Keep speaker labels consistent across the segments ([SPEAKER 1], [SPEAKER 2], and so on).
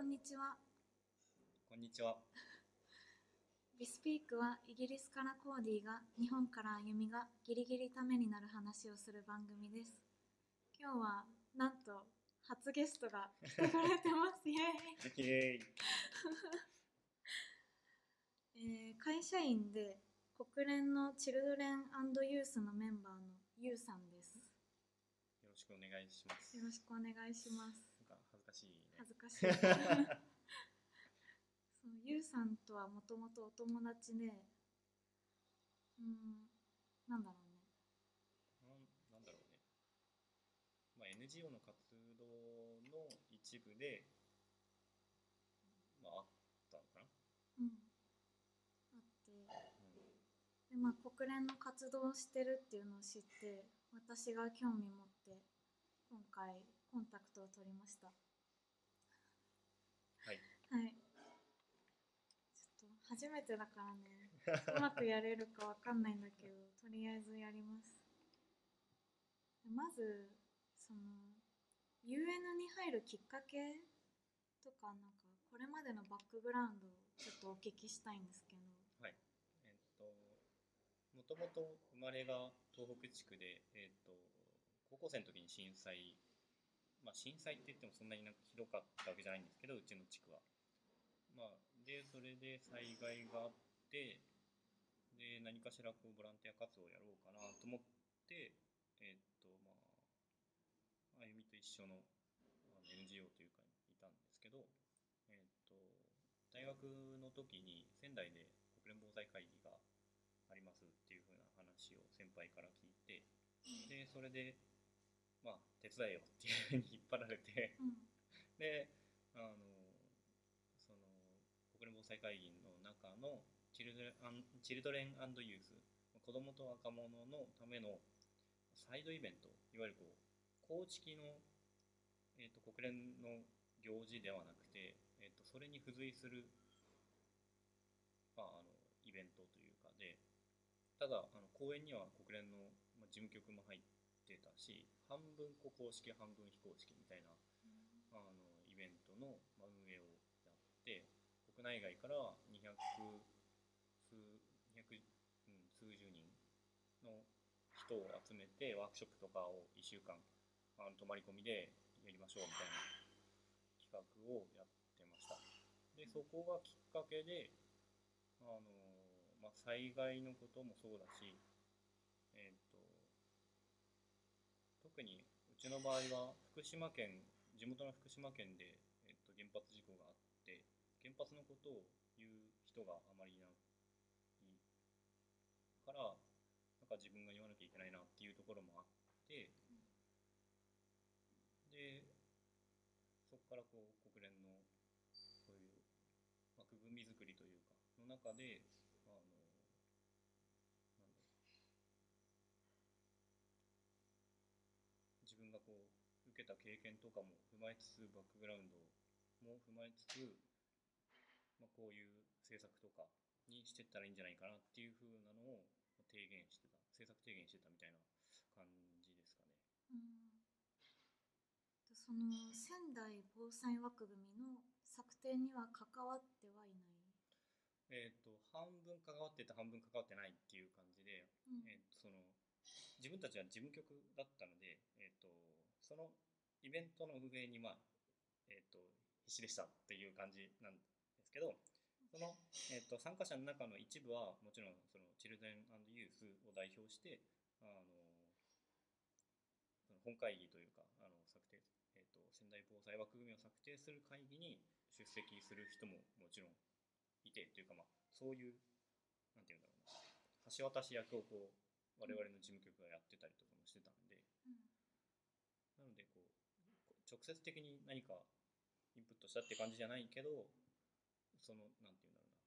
[SPEAKER 1] こんにちは。
[SPEAKER 2] こんにちは。
[SPEAKER 1] ビスピークはイギリスからコーディが日本から歩みがギリギリためになる話をする番組です。今日はなんと初ゲストが来てくれてます。イエーイ。
[SPEAKER 2] イエーイ。
[SPEAKER 1] えー会社員で国連のチルドレンユースのメンバーのユウさんです。
[SPEAKER 2] よろしくお願いします。
[SPEAKER 1] よろしくお願いします。
[SPEAKER 2] なんか恥ずかしいね。
[SPEAKER 1] 恥ずかしい。そうゆうさんとはもともとお友達で、うん、なんだろうね。
[SPEAKER 2] なんなんだろうね。まあ NGO の活動の一部で、まああったのかな。
[SPEAKER 1] うん。あって、でまあ国連の活動をしてるっていうのを知って、私が興味持って今回コンタクトを取りました。
[SPEAKER 2] はい。
[SPEAKER 1] はい。ちょっと初めてだからね、うまくやれるかわかんないんだけど、とりあえずやります。まず、その、UN に入るきっかけとか、なんか、これまでのバックグラウンドをちょっとお聞きしたいんですけど。
[SPEAKER 2] はい。えっと、もともと生まれが東北地区で、えっと、高校生の時に震災、まあ震災って言ってもそんなになんかひどかったわけじゃないんですけど、うちの地区は。まあ、で、それで災害があって、で、何かしらこうボランティア活動をやろうかなと思って、えっと、まあ、あゆみと一緒の NGO というかいたんですけど、えっと、大学の時に仙台で国連防災会議がありますっていう風な話を先輩から聞いて、で、それで、まあ、手伝えよっていう風に引っ張られて、
[SPEAKER 1] うん。
[SPEAKER 2] で、あの、国連防災会議の中のチルドレンチルドレンユース、子供と若者のためのサイドイベント、いわゆるこう、公式の、えっと国連の行事ではなくて、えっとそれに付随する、まあ、あのイベントというかで、ただ、あの公演には国連のまあ事務局も入ってたし、半分こう公式、半分非公式みたいなあのイベントのまあ運営をやって国内外から200数200、うん、数十人の人を集めてワークショップとかを1週間あの泊まり込みでやりましょうみたいな企画をやってました。でそこがきっかけであの、まあ、災害のこともそうだしえっ、と特にうちの場合は福島県地元の福島県で、えっと、原発事故があ原発のことを言う人があまりいないからなんか自分が言わなきゃいけないなっていうところもあってでそこからこう国連のそういう枠組み作りというかの中であのなんだろう自分がこう受けた経験とかも踏まえつつバックグラウンドも踏まえつつ、まあ、こういう政策とかにしてったらいいんじゃないかなっていう風なのを提言してた政策提言してたみたいな感じですかね。
[SPEAKER 1] うんでその仙台防災枠組みの策定には関わってはいない？
[SPEAKER 2] えっ、と半分関わってて半分関わってないっていう感じで、
[SPEAKER 1] うん
[SPEAKER 2] えーとその自分たちは事務局だったので、えー、とそのイベントの運営に、まあえー、と必死でしたっていう感じなんですけどその、えー、と参加者の中の一部はもちろんそのチルドレンユースを代表してあのその本会議というかあの策定、えー、と仙台防災枠組みを策定する会議に出席する人ももちろんいてというか、まあ、そういうなんていうんだろうな。橋渡し役をこう我々の事務局がやってたりとかもしてたんで。
[SPEAKER 1] うん。
[SPEAKER 2] なのでこう直接的に何かインプットしたって感じじゃないけどそのなんていうんだろうな。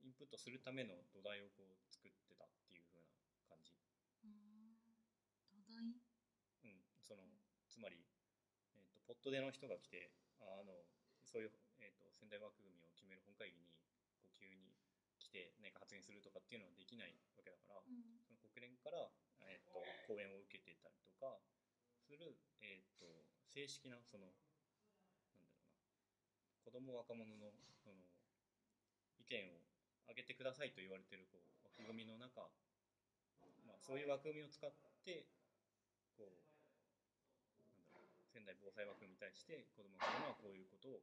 [SPEAKER 2] インプットするための土台をこう作ってたっていう風な感じ。
[SPEAKER 1] うん。土台？
[SPEAKER 2] うん、そのつまり、えー、とポットでの人が来てああのそういう、えー、と仙台枠組みを決める本会議にこう急に来て何か発言するとかっていうのはできないわけだから、
[SPEAKER 1] うん。
[SPEAKER 2] その国連から、えー、と講演を受けてたりとかする、えー、と正式なその子供若者のその意見を上げてくださいと言われてるこう枠組みの中、まあ、そういう枠組みを使ってこうなんだろう仙台防災枠組みに対して子供若者はこういうことを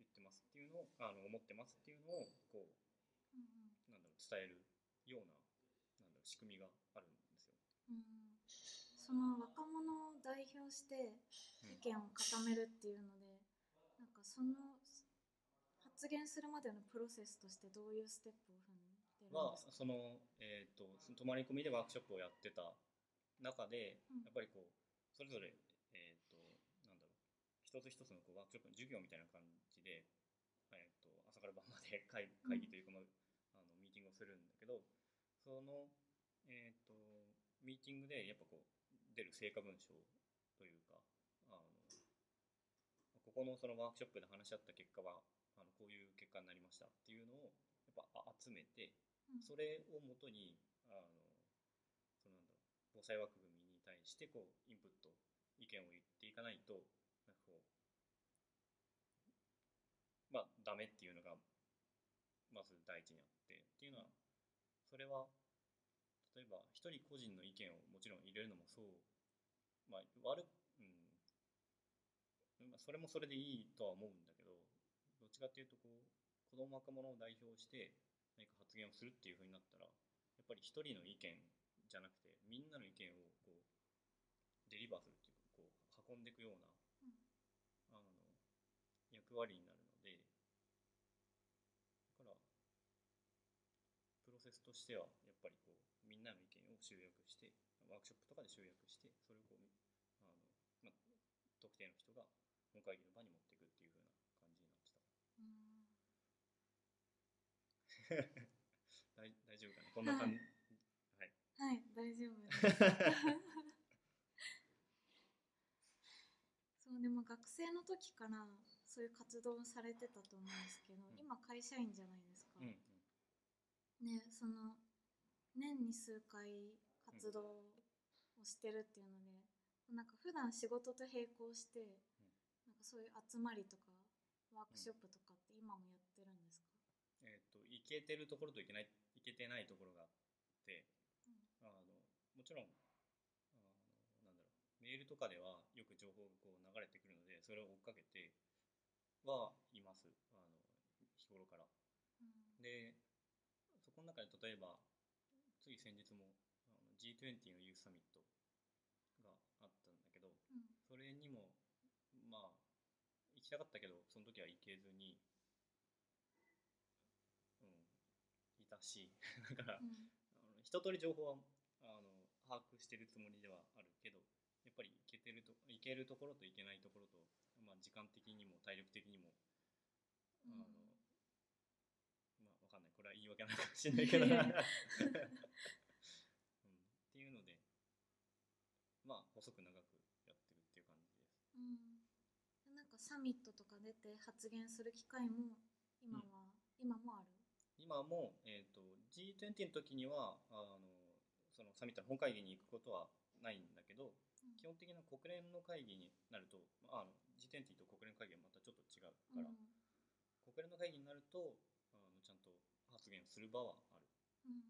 [SPEAKER 2] 言ってますっていうのをあの思ってますっていうのをこう
[SPEAKER 1] うん
[SPEAKER 2] なんだろう伝えるようななんだろう仕組みがあるんですよ。
[SPEAKER 1] うん。うんその若者を代表して意見を固めるっていうので、なんかその発言するまでのプロセスとしてどういうステップを踏んでるん
[SPEAKER 2] はその,、えー、とその泊まり込みでワークショップをやってた中で、
[SPEAKER 1] うん。
[SPEAKER 2] やっぱりこうそれぞれ、えー、となんだろう一つ一つのこうワークショップの授業みたいな感じで、えー、と朝から晩まで会 会議というか、まあ、あのミーティングをするんだけどその、えー、とミーティングでやっぱこう出る成果文章というかここのそのワークショップで話し合った結果はあのこういう結果になりましたっていうのをやっぱあ集めて
[SPEAKER 1] うん。
[SPEAKER 2] それをもとにあのそのなんだろう防災枠組みに対してこうインプット意見を言っていかないとなんかこうまあダメっていうのがまず第一にあってっていうのはそれは例えば一人個人の意見をもちろん入れるのもそうまあ悪うんまあそれもそれでいいとは思うんだけどどっちかっていうとこう子供若者を代表して何か発言をするっていうふうになったらやっぱり一人の意見じゃなくてみんなの意見をこうデリバーするっていうかこう運んでいくような、
[SPEAKER 1] うん。
[SPEAKER 2] あの役割になるのでだからプロセスとしてはやっぱりこうみんなの意見を集約してワークショップとかで集約してそれをこうあの、まあ、特定の人が本会議の場に持っていくっていう風な感じになってた。
[SPEAKER 1] うん。
[SPEAKER 2] 大大丈夫かなこんな感じ、はい、
[SPEAKER 1] はい。大丈夫です。そうでも学生の時からそういう活動をされてたと思うんですけど、
[SPEAKER 2] ん。
[SPEAKER 1] 今会社員じゃないですか、
[SPEAKER 2] うんうん。
[SPEAKER 1] ねその年に数回活動をしてるっていうので、なんか普段仕事と並行して、そういう集まりとかワークショップとかって今もやってるんですか、
[SPEAKER 2] えっ、といけてるところといけないいけてないところがあってあのもちろんあのなんだろうメールとかではよく情報がこう流れてくるのでそれを追っかけてはいます。あの日頃から。
[SPEAKER 1] うん。
[SPEAKER 2] でそこの中で例えばつい先日もあの G20 のユースサミットがあったんだけど
[SPEAKER 1] うん。
[SPEAKER 2] それにもたかったけどその時は行けずにうんいたし だから、
[SPEAKER 1] うん。
[SPEAKER 2] あの一通り情報はあの把握してるつもりではあるけどやっぱり行けてると行けるところと行けないところと、まあ、時間的にも体力的にもあの、まあわかんない。これは言い訳なのかもしれないけど、うん、っていうのでまあ細く長くやってるっていう感じです
[SPEAKER 1] うん、なんかサミットとか出て発言する機会も今は、今もある？
[SPEAKER 2] 今も、えー、と G20 の時にはあのそのサミットの本会議に行くことはないんだけど
[SPEAKER 1] うん。
[SPEAKER 2] 基本的な国連の会議になるとあの G20 と国連会議はまたちょっと違うから、
[SPEAKER 1] うん。
[SPEAKER 2] 国連の会議になるとあのちゃんと発言する場はある。
[SPEAKER 1] うん、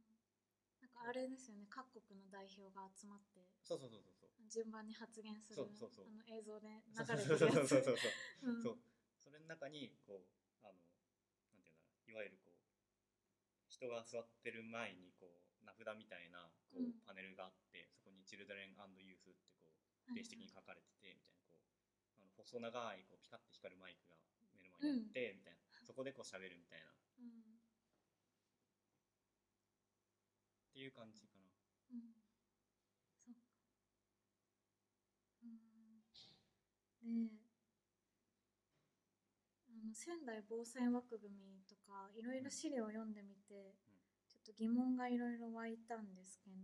[SPEAKER 1] なんかあれですよね各国の代表が集まって。
[SPEAKER 2] そうそうそうそう
[SPEAKER 1] 順番に発言する
[SPEAKER 2] そうそうそう。
[SPEAKER 1] あの映像で流
[SPEAKER 2] そう
[SPEAKER 1] れ
[SPEAKER 2] そうそうそう
[SPEAKER 1] てるやつ
[SPEAKER 2] そうそう。
[SPEAKER 1] うん。
[SPEAKER 2] そうそれの中にこうあのなんていうんだろう。いわゆるこう人が座ってる前にこう名札みたいなこう、
[SPEAKER 1] うん。
[SPEAKER 2] パネルがあってそこに「チルドレンユース」ってこう
[SPEAKER 1] はい
[SPEAKER 2] 電子的に書かれててみたいなこうあの細長いこうピカッて光るマイクが目の前にあって、みたいな。そこでこう喋るみたいな。っ
[SPEAKER 1] うん。
[SPEAKER 2] ていう感じかな
[SPEAKER 1] うんそっかうんであの仙台防災枠組みとかいろいろ資料を読んでみて、
[SPEAKER 2] うん。
[SPEAKER 1] ちょっと疑問がいろいろ湧いたんですけど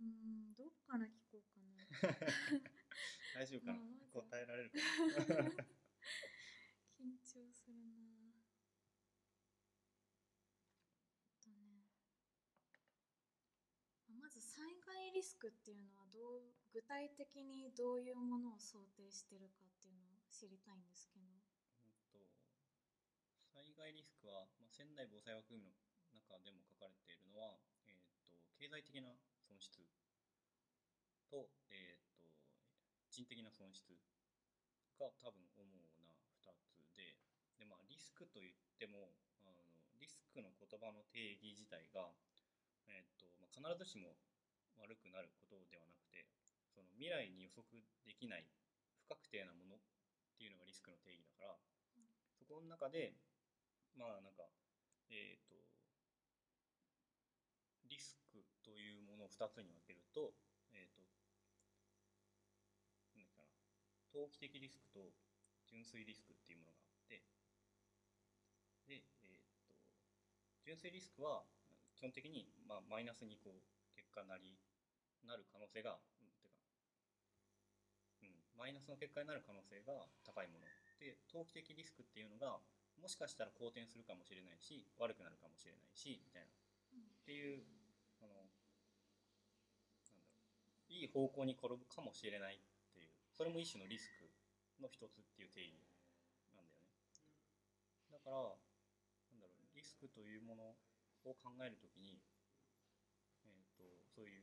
[SPEAKER 1] うん。どっから聞こうかな。
[SPEAKER 2] 大丈夫かな、
[SPEAKER 1] まあ
[SPEAKER 2] 答えられるか
[SPEAKER 1] 緊張するな。とね。まず災害リスクっていうのはどう具体的にどういうものを想定してるかっていうのを知りたいんですけど。
[SPEAKER 2] と災害リスクは、まあ、仙台防災枠組みの中でも書かれているのは、えー、と経済的な損失と,、えー、と人的な損失が多分主な2つでで、まあ、リスクといってもあのリスクの言葉の定義自体が、えーとまあ、必ずしも悪くなることではなくてその未来に予測できない不確定なものっていうのがリスクの定義だから、そこの中でまあなんかえっ、ー、とリスクというものを2つに分けるとえっ、ー、と何かな投機的リスクと純粋リスクっていうものがあってでえっ、ー、と純粋リスクは基本的に、まあ、マイナスにこう結果なりなる可能性が、マイナスの結果になる可能性が高いもので投機的リスクっていうのがもしかしたら好転するかもしれないし悪くなるかもしれないしみたいな、っていうあのなんだろう。いい方向に転ぶかもしれないっていう。それも一種のリスクの一つっていう定義なんだよね。だからなんだろうリスクというものを考えるときに、えーと、とそういう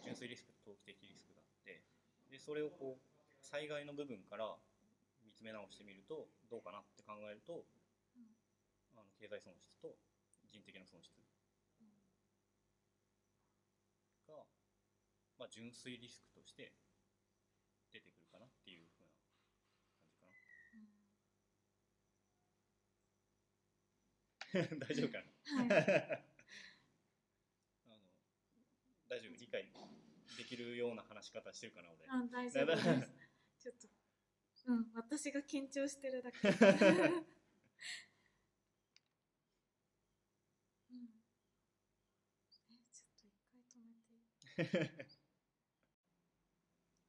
[SPEAKER 2] 純粋リスクと投機的リスクがあってでそれをこう災害の部分から見つめ直してみるとどうかなって考えると、うん、あの経済損失と人的な損失が、まあ、純粋リスクとして出てくるかなっていうふうな感じかな。うん、大丈夫かな、はい。大丈夫？理解できるような話し方してるかな俺。
[SPEAKER 1] あ大丈夫です ちょっとうん私が緊張してるだけ。うん、えちょっと一回止めて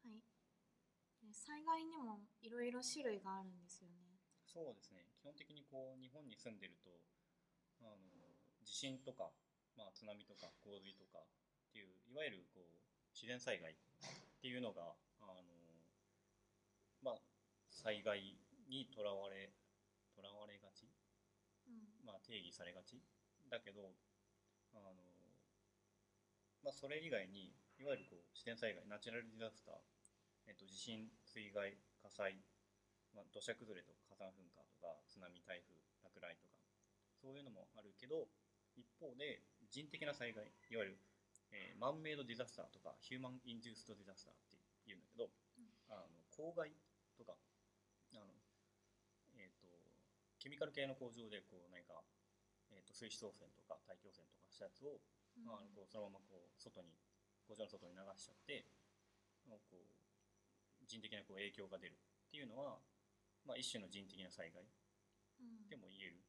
[SPEAKER 1] はい。災害にもいろいろ種類があるんですよね。
[SPEAKER 2] そうですね。基本的にこう日本に住んでるとあの地震とか、まあ、津波とか洪水とかっていういわゆるこう自然災害っていうのが、災害にとらわれとらわれがち、うん、まあ、定義されがち？だけどあの、まあ、それ以外にいわゆるこう自然災害ナチュラルディザスター、えっと、地震水害火災、まあ、土砂崩れとか火山噴火とか津波台風落雷とかそういうのもあるけど一方で人的な災害いわゆるえー、マンメイドディザスターとかヒューマンインデューストディザスターって言うんだけど、うん、あの公害とかケミカル系の工場でこう何か、えーと、水質汚染とか大気汚染とかしたやつを、うん、あのこうそのままこう外に工場の外に流しちゃってこう人的なこう影響が出るっていうのは、まあ、一種の人的な災害でも言える、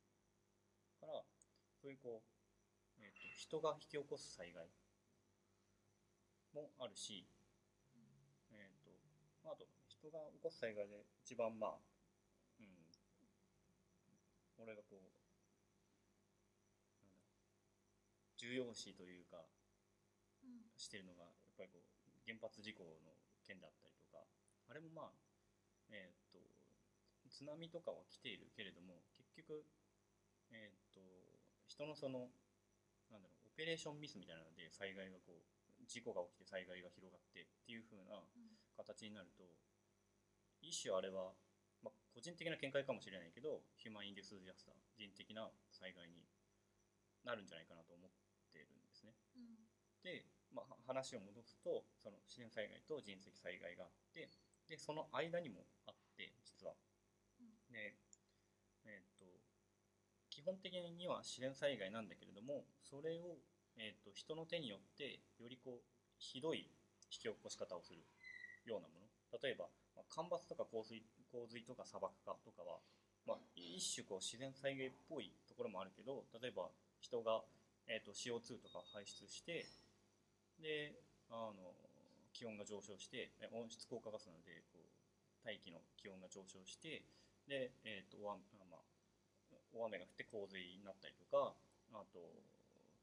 [SPEAKER 2] うん、からそういうこう、えーと人が引き起こす災害もあるし、えっ、ー、と、あと、人が起こす災害で一番まあ、うん、俺がこう、なんだ重要視というか、うん、してるのが、やっぱりこう、原発事故の件だったりとか、あれもまあ、えっ、ー、と、津波とかは来ているけれども、結局、えっ、ー、と、人のその、なんだろう、オペレーションミスみたいなので災害がこう、事故が起きて災害が広がってっていう風な形になると、一種あれは、まあ、個人的な見解かもしれないけどヒューマン・インデス・ディアスター人的な災害になるんじゃないかなと思ってるんですね。うん、で、まあ、話を戻すとその自然災害と人的災害があってでその間にもあって実は。うん、でえー、っと基本的には自然災害なんだけれどもそれをえーと、人の手によってよりこうひどい引き起こし方をするようなもの例えば、まあ、干ばつとか洪水洪水とか砂漠化とかは、まあ、一種こう自然災害っぽいところもあるけど例えば人が、えーと、CO2 とか排出してであの気温が上昇して温室効果ガスなのでこう大気の気温が上昇してで、えーと大まあ、大雨が降って洪水になったりとかあと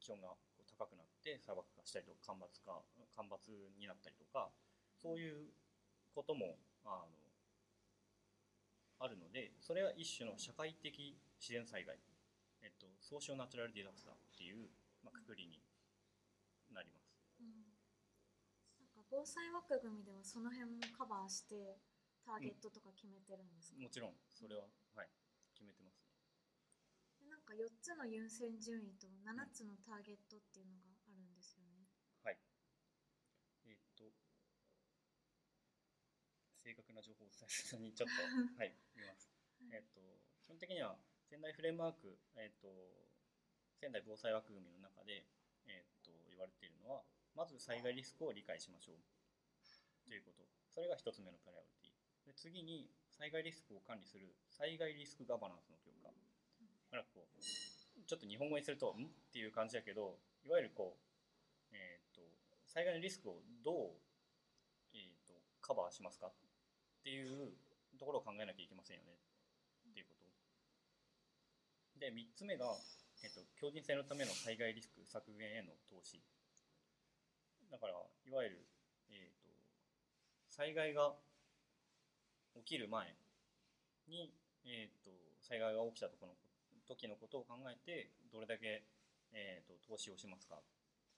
[SPEAKER 2] 気温が高くなって砂漠化したりとか干ばつか干ばつになったりとかそういうこともあのあるのでそれは一種の社会的自然災害、えっと、ソーショナチュラルディザスターっていう、まあ、くくりになります。
[SPEAKER 1] うんなんか防災枠組みではその辺もカバーしてターゲットとか決めてるんですか、
[SPEAKER 2] もちろんそれは、はい、決めてますね。
[SPEAKER 1] でなんか4つの優先順位と7つのターゲットっていうのがあるんですよね。
[SPEAKER 2] はい。えっと、正確な情報をお伝えするのにちょっと、はい、見ます。えっと、基本的には仙台フレームワーク、えっと、仙台防災枠組みの中で、えっと、言われているのは、まず災害リスクを理解しましょうということ。それが一つ目のプライオリティ。で次に、災害リスクを管理する災害リスクガバナンスの強化。なんかこう、ちょっと日本語にすると、ん？っていう感じだけど、いわゆるこう、えっと、災害のリスクをどう、えっと、カバーしますかっっていうところを考えなきゃいけませんよねっていうこと。で、3つ目が、えっと、強靭性のための災害リスク削減への投資。だから、いわゆる、えっと、災害が起きる前に、えっと、災害が起きたとこの時のことを考えて、どれだけ、えっと、投資をしますかっ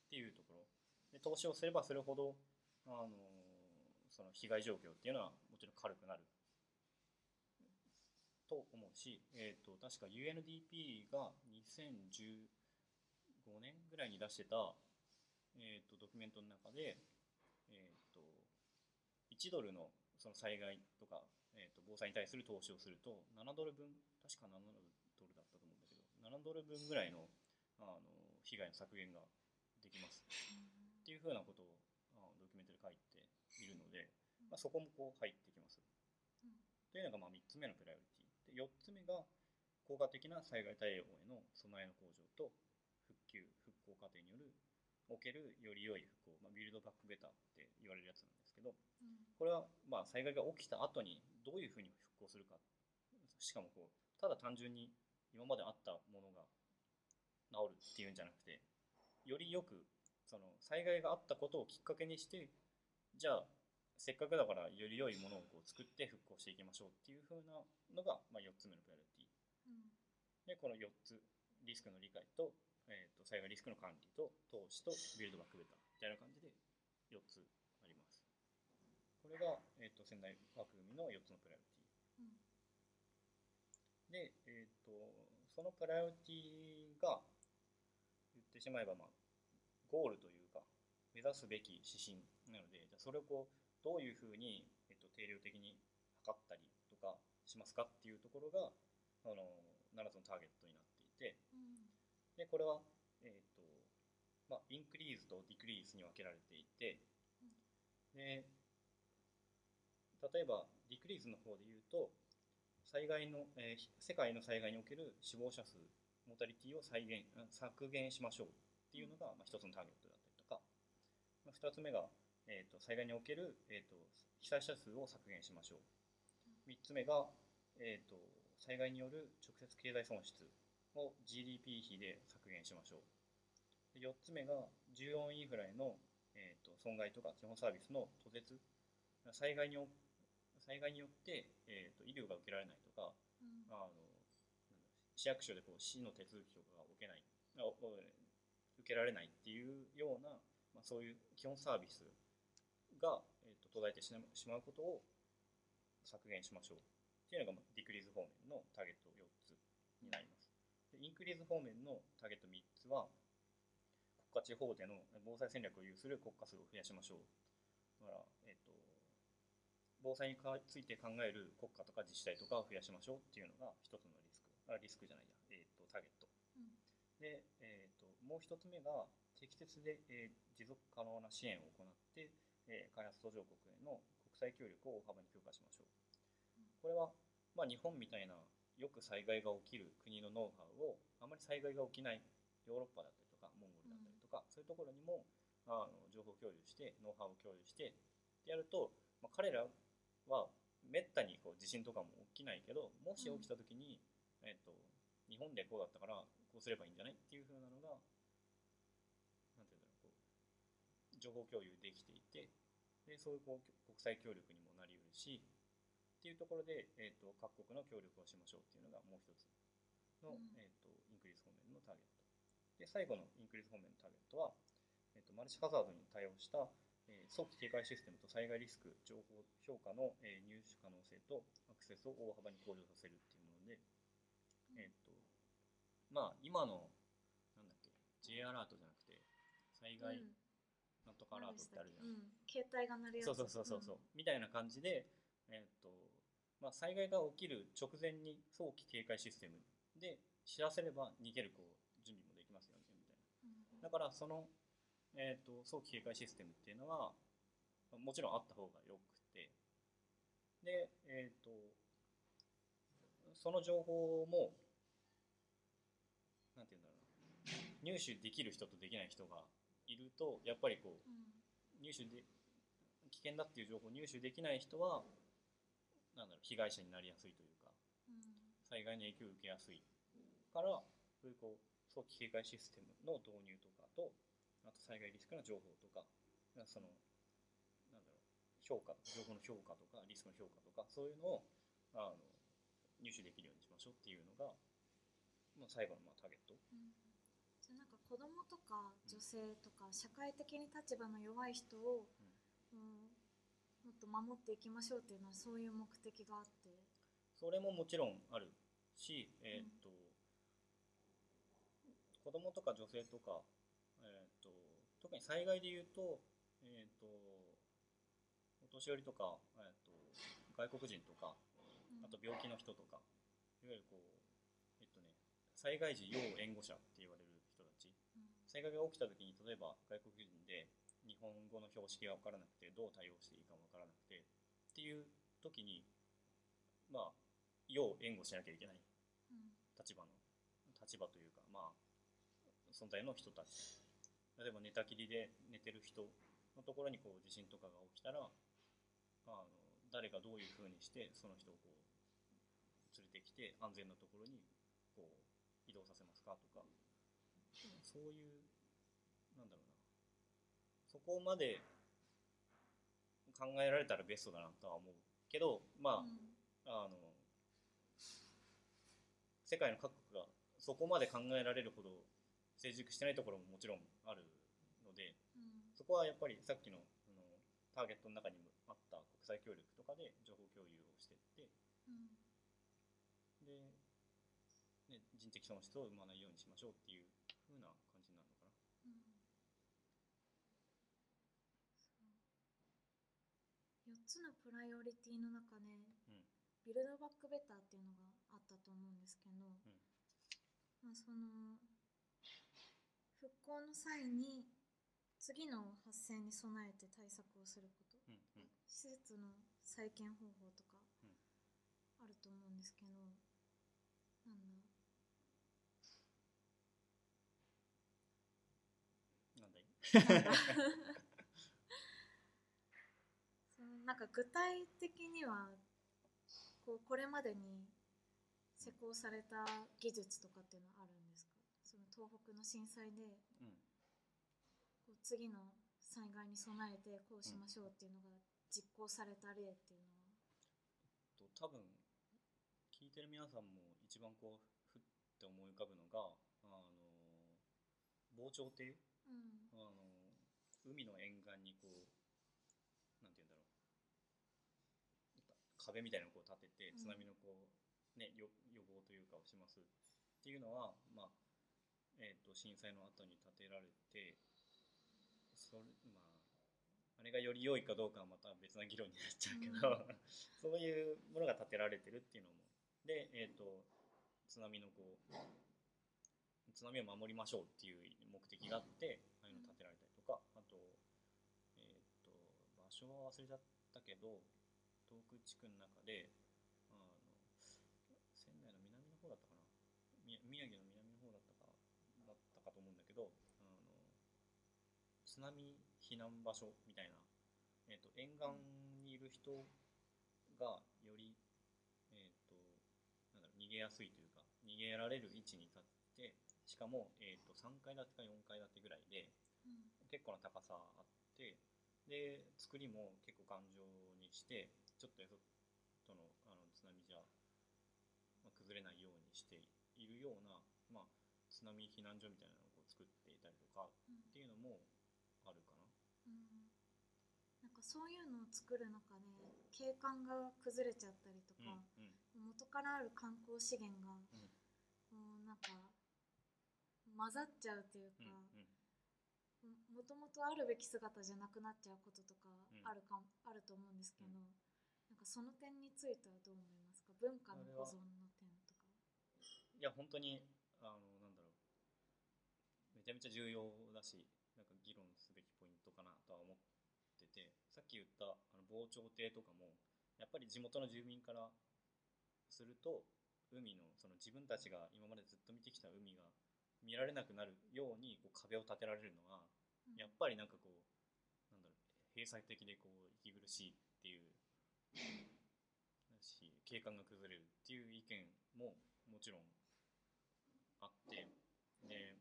[SPEAKER 2] ていうところ。で投資をすればするほど、あのその被害状況っていうのはもちろん軽くなる。と思うし、えー、と確か UNDP が2015年ぐらいに出してた、えー、とドキュメントの中で、えー、と1ドルのその災害とか、えー、と防災に対する投資をすると7ドル分確か7ドルだったと思うんだけど7ドル分ぐらいのあの被害の削減ができます。っていうふうなことをドキュメントで書いているので、まあ、そこもこう入ってきます。
[SPEAKER 1] うん
[SPEAKER 2] というのがまあ3つ目のプライオリティ。で4つ目が効果的な災害対応への備えの向上と復旧、復興過程によるおけるより良い復興、まあ、ビルドバックベターって言われるやつなんですけど、
[SPEAKER 1] うん
[SPEAKER 2] これはまあ災害が起きた後にどういうふうに復興するか。しかもこう、ただ単純に今まであったものが治るっていうんじゃなくて、よりよくその災害があったことをきっかけにしてじゃあせっかくだからより良いものをこう作って復興していきましょうっていう風なのが、まあ、4つ目のプライオリティ。
[SPEAKER 1] うん。
[SPEAKER 2] でこの4つリスクの理解と,、えー、と災害リスクの管理と投資とビルドバックベターみたいな感じで4つあります。これが、えー、と仙台枠組みの4つのプライオリティ。
[SPEAKER 1] うん。
[SPEAKER 2] で、えー、とそのプライオリティが言ってしまえば、まあ、ゴールというか目指すべき指針なのでじゃあそれをこうどういうふうに、えっと、定量的に測ったりとかしますかっていうところがあの7つのターゲットになっていて
[SPEAKER 1] うん。
[SPEAKER 2] でこれは、えっとまあ、インクリーズとディクリーズに分けられていてで例えばディクリーズの方で言うと災害の、えー世界の災害における死亡者数モータリティを再現あ削減しましょうっていうのが、まあ、一つのターゲットだったりとか、まあ、二つ目が、えー、と災害における、えー、と被災者数を削減しましょう。三つ目が、えー、と災害による直接経済損失を GDP 比で削減しましょう。で四つ目が重要インフラへの、えー、と損害とか基本サービスの途絶。災害によ災害によって、えー、と医療が受けられないとか
[SPEAKER 1] うん。
[SPEAKER 2] あの市役所でこう市の手続きとかが受けない受けられないっていうような、まあ、そういう基本サービスが、えー、と途絶えてしまうことを削減しましょうっていうのが、まあ、ディクリーズ方面のターゲット4つになります。でインクリーズ方面のターゲット3つは国家地方での防災戦略を有する国家数を増やしましょう。だから、えっと防災について考える国家とか自治体とかを増やしましょうっていうのが一つのリスク。あリスクじゃないや、えっとターゲット。
[SPEAKER 1] うん。
[SPEAKER 2] で、えー、ともう一つ目が適切で、えー持続可能な支援を行って、えー開発途上国への国際協力を大幅に強化しましょう。
[SPEAKER 1] うん
[SPEAKER 2] これは、まあ、日本みたいなよく災害が起きる国のノウハウをあまり災害が起きないヨーロッパだったりとかモンゴルだったりとか、そういうところにもあの情報共有してノウハウを共有してってやると、まあ、彼らはめったにこう地震とかも起きないけどもし起きた時に、えっと日本でこうだったからこうすればいいんじゃないっていう風なのがなんていうんだろうこう情報共有できていてでそういうこう国際協力にもなりうるしっていうところで、えっと各国のの、
[SPEAKER 1] うん。
[SPEAKER 2] えー、とインクリーズ方面のターゲット。で最後のインクリーズ方面のターゲットは、えー、とマルチハザードに対応した、えー早期警戒システムと災害リスク情報評価の、えー入手可能性とアクセスを大幅に向上させるっていうもので、えっ、と、まあ、今の、なんだっけ、J アラートじゃなくて、災害
[SPEAKER 1] うん
[SPEAKER 2] なんとかアラートってあるじゃん。
[SPEAKER 1] うん、携帯が鳴るやつ。
[SPEAKER 2] そうそうそうそうそう、みたいな感じで、えっ、と、まあ、災害が起きる直前に早期警戒システムで知らせれば逃げるこう準備もできますよね、みたい
[SPEAKER 1] うん。
[SPEAKER 2] な。だから、その、えっ、と、早期警戒システムっていうのは、まあもちろんあった方がよくて、で、えっ、と、その情報も、なんて言うんだろうな、入手できる人とできない人がいると、やっぱりこう、
[SPEAKER 1] うん。
[SPEAKER 2] 入手で、危険だっていう情報を入手できない人は、なんだろう、被害者になりやすいというか、
[SPEAKER 1] うん。
[SPEAKER 2] 災害に影響を受けやすい。から、そういうこう、早期警戒システムの導入とかと、あと災害リスクの情報とか、その、なんだろう、評価、情報の評価とか、リスクの評価とか、そういうのを、あの、入手できるようにしましょうっていうのが、まあ、最後のまあターゲット。
[SPEAKER 1] うんじゃあなんか子供とか女性とか社会的に立場の弱い人を、うん。もっと守っていきましょうっていうのはそういう目的があって。
[SPEAKER 2] それももちろんあるし、えーっと、子供とか女性とか、えーっと、特に災害で言うと、えーっと、お年寄りとか、えーっと、外国人とか、
[SPEAKER 1] うん。
[SPEAKER 2] あと病気の人とか、いわゆるこう、えっとね、災害時要援護者って言われる災害が起きた時に例えば外国人で日本語の標識が分からなくてどう対応していいか分からなくてっていう時にまあ要援護しなきゃいけない。
[SPEAKER 1] うん。
[SPEAKER 2] 立場の立場というかまあ存在の人たち。例えば寝たきりで寝てる人のところにこう地震とかが起きたらあの誰がどういうふうにしてその人をこう連れてきて安全なところにこう移動させますかとかそういうなんだろうな。そこまで考えられたらベストだなとは思うけどまあ、あの世界の各国がそこまで考えられるほど成熟してないところももちろんあるので
[SPEAKER 1] うん
[SPEAKER 2] そこはやっぱりさっきのあのターゲットの中にもあった国際協力とかで情報共有をしていって
[SPEAKER 1] うん。
[SPEAKER 2] で、ね、人的損失を生まないようにしましょうっていう風な感じになるのかな？
[SPEAKER 1] うん。4つのプライオリティの中で、
[SPEAKER 2] うん。
[SPEAKER 1] ビルドバックベターっていうのがあったと思うんですけど、まあ、その復興の際に次の発生に備えて対策をすること。
[SPEAKER 2] うんうん。
[SPEAKER 1] 施設の再建方法とか
[SPEAKER 2] うん。
[SPEAKER 1] あると思うんですけど、なんだ
[SPEAKER 2] なんだい
[SPEAKER 1] そのなんか具体的にはこうこれまでに施行された技術とかっていうのはあるんですか？その東北の震災で
[SPEAKER 2] うん。
[SPEAKER 1] こう次の災害に備えてこうしましょうっていうのが実行された例っていうのは、
[SPEAKER 2] と多分聞いてる皆さんも一番こうふって思い浮かぶのがあの防潮堤
[SPEAKER 1] うん。
[SPEAKER 2] あの海の沿岸にこうなんて言うんだろう。壁みたいなのをこう立てて
[SPEAKER 1] うん。
[SPEAKER 2] 津波のこう、ね、よ予防というかをしますっていうのは、まあえー、と震災の後に建てられてそれまああれがより良いかどうかはまた別な議論になっちゃうけど、
[SPEAKER 1] う
[SPEAKER 2] そういうものが建てられてるっていうのも。で、えー、と津波のこう津波を守りましょうっていう目的があってああいうの建てられたりとかあと,、えー、と場所は忘れちゃったけど東北地区の中であの仙台の南の方だったかな？み宮城の南の方だったかだったかと思うんだけどあの津波避難場所みたいな、えー、と沿岸にいる人がより、えー、となんだろう逃げやすいというか逃げられる位置に立ってしかも、えー、と3階建てか4階建てぐらいで
[SPEAKER 1] うん。
[SPEAKER 2] 結構な高さあってで作りも結構頑丈にしてちょっとよそとのあの津波じゃ、まあ、崩れないようにしているような、まあ、津波避難所みたいなのを作っていたりとか
[SPEAKER 1] うん
[SPEAKER 2] っていうのもあるかな。
[SPEAKER 1] うん。なんかそういうのを作る中で景観が崩れちゃったりと
[SPEAKER 2] うん
[SPEAKER 1] か、
[SPEAKER 2] うん。
[SPEAKER 1] 元からある観光資源が、もうなんか混ざっちゃうという
[SPEAKER 2] うん
[SPEAKER 1] か、
[SPEAKER 2] うん
[SPEAKER 1] もともとあるべき姿じゃなくなっちゃうこととか
[SPEAKER 2] うん。
[SPEAKER 1] あるかも、あると思うんですけど、
[SPEAKER 2] うん。
[SPEAKER 1] なんかその点についてはどう思いますか？文化の保存の点とか。
[SPEAKER 2] いや本当にあのなんだろう。めちゃめちゃ重要だしなんか議論すべきポイントかなとは思っててさっき言ったあの防潮堤とかもやっぱり地元の住民からすると海のその自分たちが今までずっと見てきた海が見られなくなるようにこう壁を立てられるのは
[SPEAKER 1] うん。
[SPEAKER 2] やっぱりなんかこうなんだろう閉鎖的でこう息苦しいっていう だし景観が崩れるっていう意見ももちろんあってで、ね、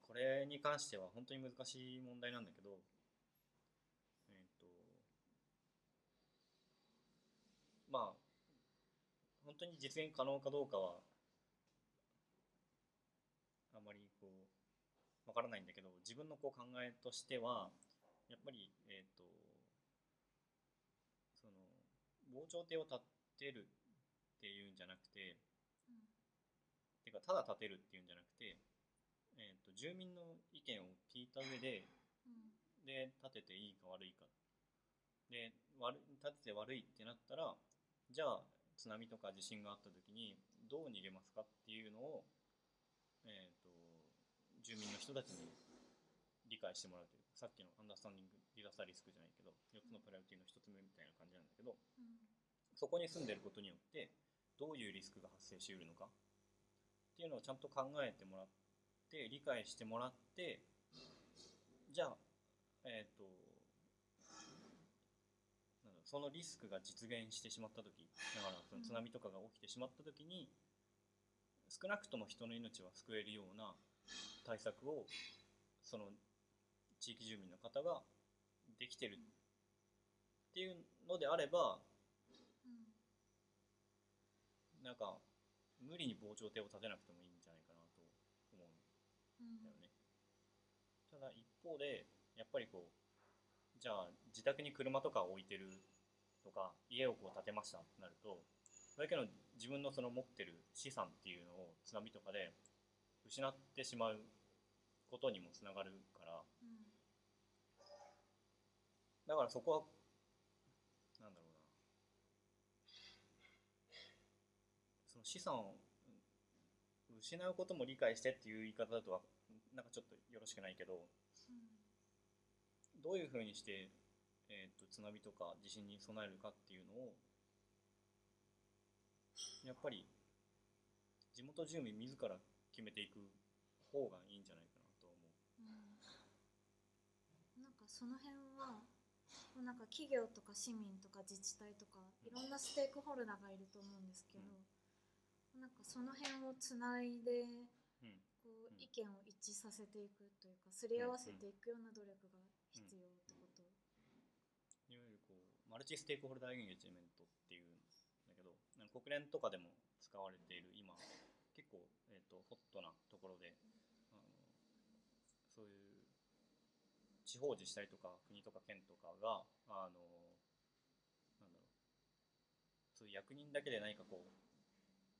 [SPEAKER 2] これに関しては本当に難しい問題なんだけどえっ、とまあ本当に実現可能かどうかはあまりこうわからないんだけど自分のこう考えとしてはやっぱりえっ、とその防潮堤を建てるっていうんじゃなくて
[SPEAKER 1] うん。
[SPEAKER 2] てかただ建てるっていうんじゃなくて、えー、と住民の意見を聞いた上で
[SPEAKER 1] うん。
[SPEAKER 2] で建てていいか悪いか。で悪い建てて悪いってなったらじゃあ津波とか地震があった時にどう逃げますかっていうのを、えー、と住民の人たちに理解してもらうというさっきのアンダースタンディング・ディザスター・リスクじゃないけど4つのプライオリティの1つ目みたいな感じなんだけど
[SPEAKER 1] うん
[SPEAKER 2] そこに住んでることによってどういうリスクが発生しうるのかっていうのをちゃんと考えてもらって理解してもらってじゃあえっ、となんそのリスクが実現してしまった時だからその津波とかが起きてしまった時に少なくとも人の命は救えるような対策をその地域住民の方ができてるっていうのであれば
[SPEAKER 1] うん
[SPEAKER 2] なんか無理に防潮堤を建てなくてもいいんじゃないかなと思う
[SPEAKER 1] ん
[SPEAKER 2] だよね。ただ一方でやっぱりこうじゃあ自宅に車とか置いてるとか家をこう建てましたってなるとそれだけの自分のその持ってる資産っていうのを津波とかで失ってしまうことにもつながるから。
[SPEAKER 1] うん。
[SPEAKER 2] だからそこはなんだろうな。その資産をうん失うことも理解してっていう言い方だとはなんかちょっとよろしくないけどどういうふうにして、えー、と津波とか地震に備えるかっていうのをやっぱり地元住民自ら決めていく方がいいんじゃないかなと思う。
[SPEAKER 1] うん。なんかその辺はなんか企業とか市民とか自治体とかいろんなステークホルダーがいると思うんですけど、なんかその辺をつないで
[SPEAKER 2] うん
[SPEAKER 1] こう
[SPEAKER 2] うん
[SPEAKER 1] 意見を一致させていくというかすり合わせていくような努力が必要ってこと、
[SPEAKER 2] いわゆるこうマルチステークホルダーエンゲージメントっていうんだけど国連とかでも使われている今結構、えー、とホットなところであのそういう地方自治体とか国とか県とかがあのなんだろうそういう役人だけで何かこう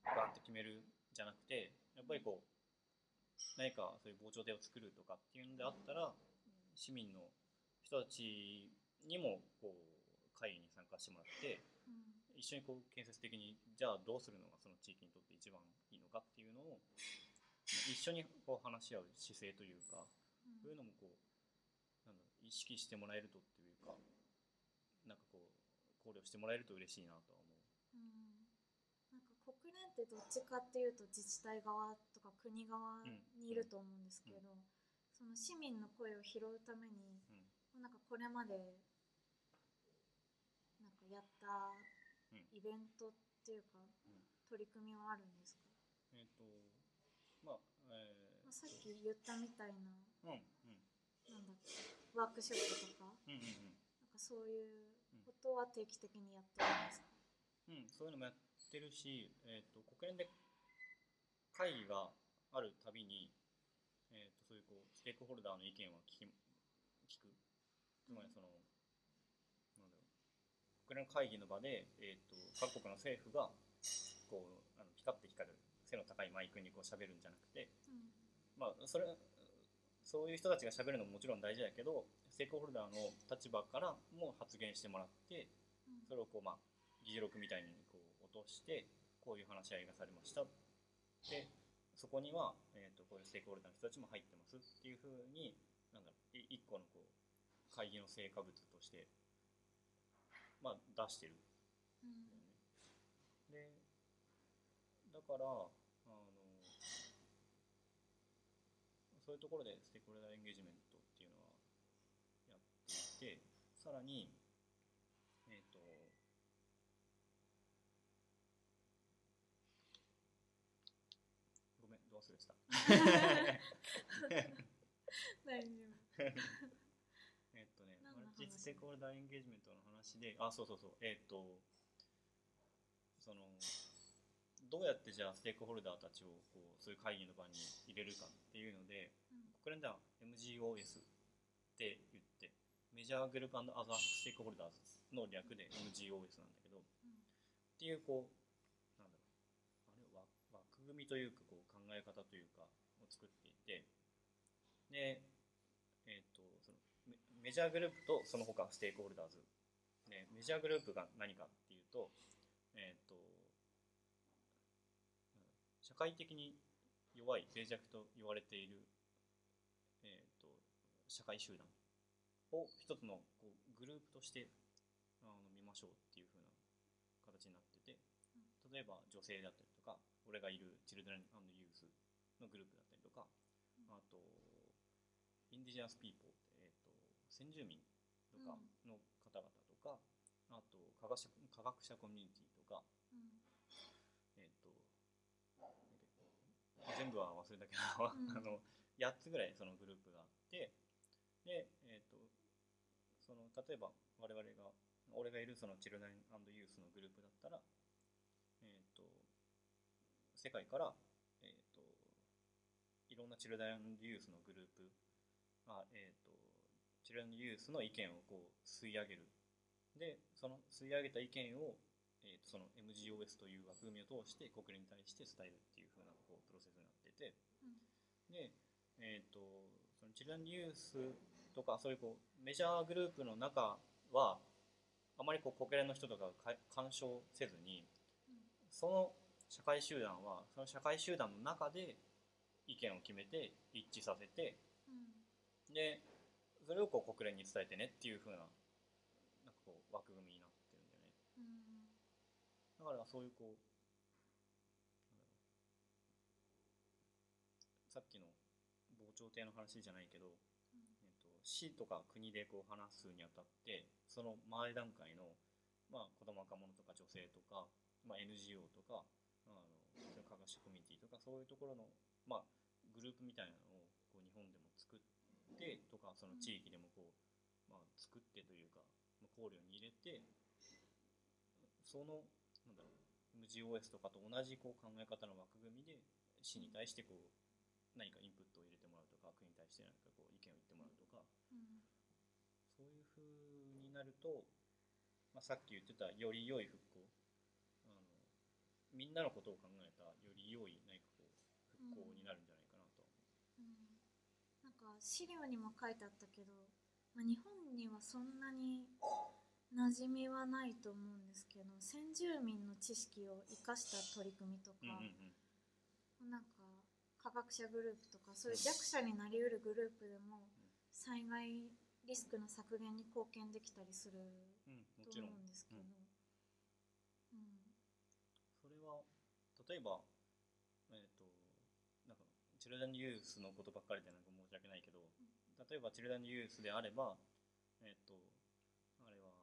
[SPEAKER 2] バンって決めるじゃなくてやっぱりこう何かそういう防潮堤を作るとかっていうんであったら市民の人たちにもこう会議に参加してもらって一緒にこう建設的にじゃあどうするのがその地域にとって一番いいのかっていうのを一緒にこう話し合う姿勢というかそういうのもこうなん意識してもらえるとっていうかなんかこう考慮してもらえると嬉しいなとは思う。
[SPEAKER 1] うん。なんか国連ってどっちかっていうと自治体側とか国側にいると思うんですけど、その市民の声を拾うために
[SPEAKER 2] うん。
[SPEAKER 1] なんかこれまでなんかやった
[SPEAKER 2] うん
[SPEAKER 1] イベントっていうか、
[SPEAKER 2] うん。
[SPEAKER 1] 取り組みはあるんですか、
[SPEAKER 2] えっ、とまあえ
[SPEAKER 1] まあ、さっき言ったみたいな
[SPEAKER 2] ー、うんうん。
[SPEAKER 1] なんだっけワークショップとか？
[SPEAKER 2] うんうん
[SPEAKER 1] なんかそういうことは定期的にやってるんですか、
[SPEAKER 2] うん。うんそういうのもやっってるし、えー、と国連で会議があるたびに、えー、とそういうこうステークホルダーの意見は聞き聞く。つまりその、なん国連会議の場で、えー、と各国の政府がこうあのピカッて光る背の高いマイクにこう喋るんじゃなくて、
[SPEAKER 1] うん。
[SPEAKER 2] まあ、それそういう人たちが喋るのももちろん大事だけどステークホルダーの立場からも発言してもらって
[SPEAKER 1] うん。
[SPEAKER 2] それをこう、まあ、議事録みたいにこう落としてこういう話し合いがされましたでそこには、えー、とこういうステークホルダーの人たちも入ってますっていうふうになんだろうい一個のこう会議の成果物として、まあ、出してる。
[SPEAKER 1] うん。
[SPEAKER 2] でだからあのそういうところでステークホルダーエンゲージメントっていうのはやっていてさらにえっ、とごめんど忘れした。
[SPEAKER 1] 大丈
[SPEAKER 2] えっとねステークホルダーエンゲージメントの話であそうそうそう。えっ、とそのどうやってじゃあステークホルダーたちをこうそういう会議の場に入れるかっていうので国連では MGOS って言ってメジャーグループアザーステークホルダーズの略で MGOS なんだけどっていうこうなんだろうあれは枠組みというかこう考え方というかを作っていてでえっ、とそのメメジャーグループとその他ステークホルダーズでメジャーグループが何かっていうとえっ、と社会的に弱い脆弱と言われている、えー、と社会集団を一つのこうグループとしてあの見ましょうっていう風な形になってて例えば女性だったりとか俺がいるチルドレンユースのグループだったりとかあとインディジアスピーポー、えー、と先住民とかの方々か、あと科学者科学者コミュニティとか
[SPEAKER 1] うん。
[SPEAKER 2] えっ、と全部は忘れたけど、
[SPEAKER 1] うん。
[SPEAKER 2] あの8つぐらいそのグループがあってで、えっとその例えば我々が俺がいるそのチルドレンユースのグループだったら、えっと世界から、えっといろんなチルドレンユースのグループあ、えっとチルドレンユースの意見をこう吸い上げるでその吸い上げた意見をえー、とその MGOS という枠組みを通して国連に対して伝えるっていう風なこうプロセスになってて。で、えー、とそのチルドレンニュースとかそういうこうメジャーグループの中はあまりこう国連の人とかがか干渉せずにその社会集団はその社会集団の中で意見を決めて一致させて
[SPEAKER 1] うん。
[SPEAKER 2] でそれをこう国連に伝えてねっていう風なな枠組みになってるんだよね。
[SPEAKER 1] うん
[SPEAKER 2] だからそういうこうさっきの防潮堤の話じゃないけど、
[SPEAKER 1] うん
[SPEAKER 2] えっと市とか国でこう話すにあたってその前段階の、まあ、子供若者とか女性とか、まあ、NGO とかあの科学者コミュニティとかそういうところの、まあ、グループみたいなのをこう日本でも作ってとかその地域でもこう、まあ、作ってというかまあ考慮に入れてそのなんだろう MGOS とかと同じこう考え方の枠組みで市に対してこう何かインプットを入れてもらうとか国に対して何かこう意見を言ってもらうとか
[SPEAKER 1] うん
[SPEAKER 2] そういう風になると、まあ、さっき言ってたより良い復興あのみんなのことを考えたより良い何かこう復興になるんじゃないかなと、
[SPEAKER 1] うん。なんか資料にも書いてあったけど、まあ、日本にはそんなに馴染みはないと思うんですけど先住民の知識を生かした取り組みとか、
[SPEAKER 2] うんうんうん。
[SPEAKER 1] なんか科学者グループとかそういう弱者になりうるグループでも災害リスクの削減に貢献できたりすると思うんですけど、うん。
[SPEAKER 2] それは例えばえっ、となんかチルダンユースのことばっかりでなんか申し訳ないけど例えばチルダンユースであればえっ、とあれは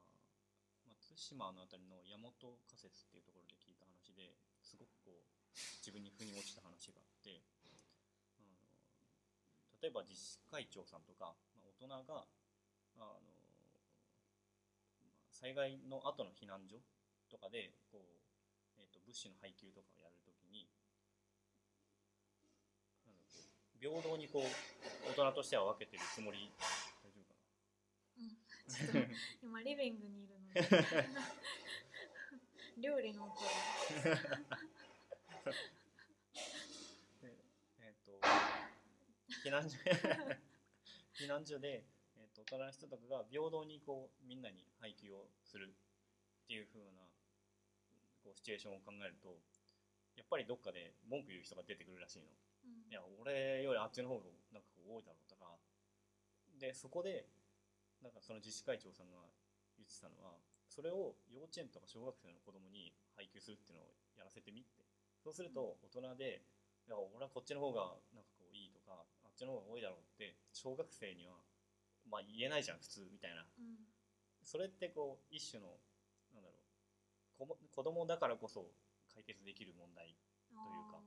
[SPEAKER 2] 松島のあたりの大和仮説っていうところで聞いた話ですごくこう自分に腑に落ちた話があってあの例えば自治会長さんとか、まあ、大人があの、災害の後の避難所とかでこう、えー、と物資の配給とかをやるときになんだろう平等にこう大人としては分けてるつもり。大丈夫か
[SPEAKER 1] うん。ちょっと今リビングにいるので。料理の音
[SPEAKER 2] えっ、と避難所。避難所で、えー、と大人の人とかが平等にこうみんなに配給をするっていう風なこうシチュエーションを考えるとやっぱりどっかで文句言う人が出てくるらしいの。
[SPEAKER 1] うん。
[SPEAKER 2] いや俺よりあっちの方がなんか多いだろうとかでそこでなんかその自治会長さんが言ってたのはそれを幼稚園とか小学生の子供に配給するっていうのをやらせてみって。そうすると大人で「いや俺はこっちの方がなんかこういい」とか「あっちの方が多いだろう」って小学生にはまあ言えないじゃん普通みたいな。
[SPEAKER 1] うん。
[SPEAKER 2] それってこう一種のなんだろう子供だからこそ解決できる問題というか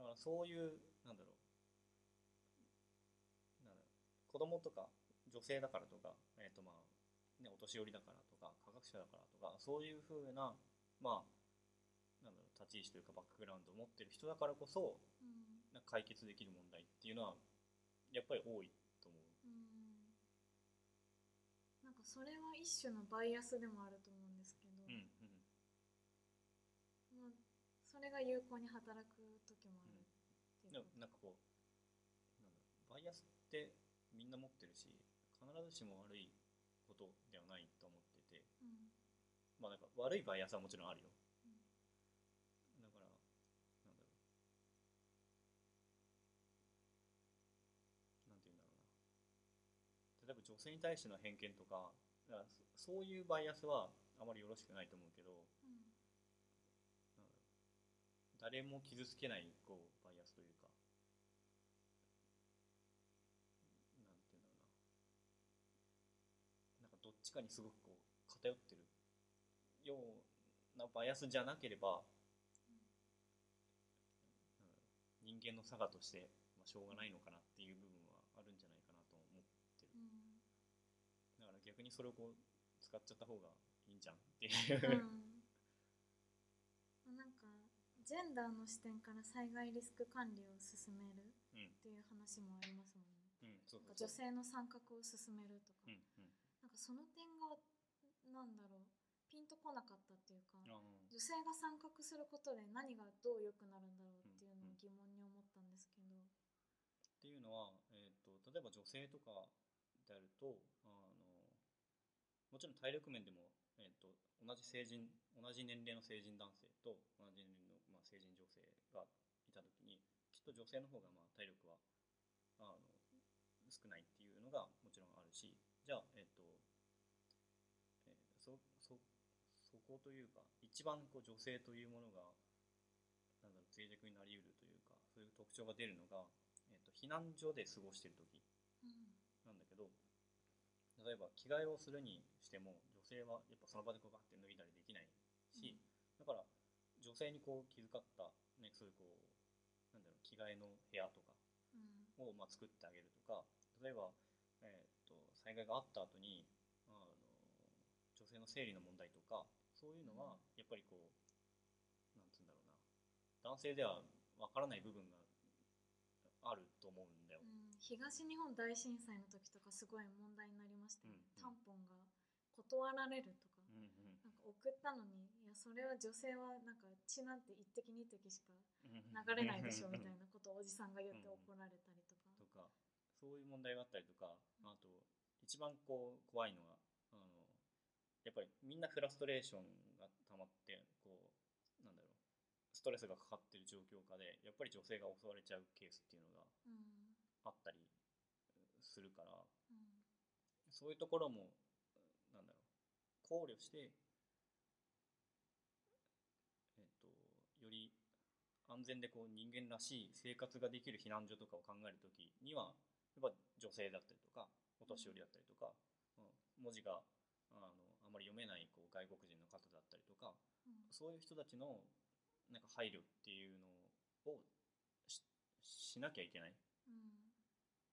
[SPEAKER 2] だからそういうなんだろう。なんだろう。子供とか女性だからとか、えーとまあね、お年寄りだからとか科学者だからとかそういうふうなまあなんだろう立ち位置というかバックグラウンドを持ってる人だからこそ
[SPEAKER 1] うん。
[SPEAKER 2] なんか解決できる問題っていうのはやっぱり多いと思う。
[SPEAKER 1] うん。なんかそれは一種のバイアスでもあると思うんですけど、
[SPEAKER 2] うんうん。
[SPEAKER 1] まあ、それが有効に働く時
[SPEAKER 2] なんかこうなんだバイアスってみんな持ってるし必ずしも悪いことではないと思ってて
[SPEAKER 1] うん。
[SPEAKER 2] まあなんか悪いバイアスはもちろんあるよ、
[SPEAKER 1] うん。
[SPEAKER 2] だからなんだろう。なんて言うんだろうな。例えば女性に対しての偏見とかだからそそういうバイアスはあまりよろしくないと思うけど
[SPEAKER 1] うん。
[SPEAKER 2] 誰も傷つけないこうバイアスというかなんて言うんだろうななんかどっちかにすごくこう偏ってるようなバイアスじゃなければ、なん人間の差がとして、まあ、しょうがないのかなっていう部分はあるんじゃないかなと思ってる。
[SPEAKER 1] うん。
[SPEAKER 2] だから逆にそれをこう使っちゃった方がいいんじゃんっていう、
[SPEAKER 1] うん、なんかジェンダーの視点から災害リスク管理を進める
[SPEAKER 2] うん
[SPEAKER 1] っていう話もありますもんね。
[SPEAKER 2] うん。そうそうそう
[SPEAKER 1] 女性の参画を進めるとか、
[SPEAKER 2] うんうん
[SPEAKER 1] かその点がなんだろうピンとこなかったっていうか、女性が参画することで何がどう良くなるんだろうっていうのを
[SPEAKER 2] うんうん。
[SPEAKER 1] 疑問に思ったんですけど、
[SPEAKER 2] っていうのは、えー、と例えば女性とかであるとあのもちろん体力面でも、えー、と同じ成人同じ年齢の成人男性と同じ年齢の、まあ、成人女性がいた時にきっと女性の方がまあ体力はあの少ないっていうのがもちろんあるしじゃあ、えっとえーそそというか一番こう女性というものがなんだろう脆弱になりうるというかそういう特徴が出るのが、えっと避難所で過ごしている時
[SPEAKER 1] うん。
[SPEAKER 2] なんだけど例えば着替えをするにしても女性はやっぱその場でこうバッて脱いだりできないし、だから女性にこう気遣った、ね、そういうこうなんだろう着替えの部屋とか
[SPEAKER 1] うん。
[SPEAKER 2] をまあ作ってあげるとか例えば、えー、と災害があった後にあの女性の生理の問題とかそういうのはやっぱりこうなんつうんだろうな。男性ではわからない部分があると思うんだよ。
[SPEAKER 1] うん。東日本大震災の時とかすごい問題になりましたよね、
[SPEAKER 2] うん
[SPEAKER 1] タンポンが断られるとか、
[SPEAKER 2] うんうん。
[SPEAKER 1] なんか送ったのにいやそれは女性はなんか血なんて一滴二滴しか
[SPEAKER 2] 流
[SPEAKER 1] 流れないでしょみたいなことをおじさんが言って怒られたりとか、
[SPEAKER 2] とかそういう問題があったりとかあと一番こう怖いのがあのやっぱりみんなフラストレーションが溜まってこうなんだろうストレスがかかってる状況下でやっぱり女性が襲われちゃうケースっていうのがあったりするから
[SPEAKER 1] うん
[SPEAKER 2] そういうところもなんだろう考慮してえっとより安全でこう人間らしい生活ができる避難所とかを考えるときにはやっぱ女性だったりとかお年寄りだったりとか、うん文字があのあまり読めないこう外国人の方だったりとか
[SPEAKER 1] うん。
[SPEAKER 2] そういう人たちのなんか配慮っていうのをししなきゃいけない。
[SPEAKER 1] うん。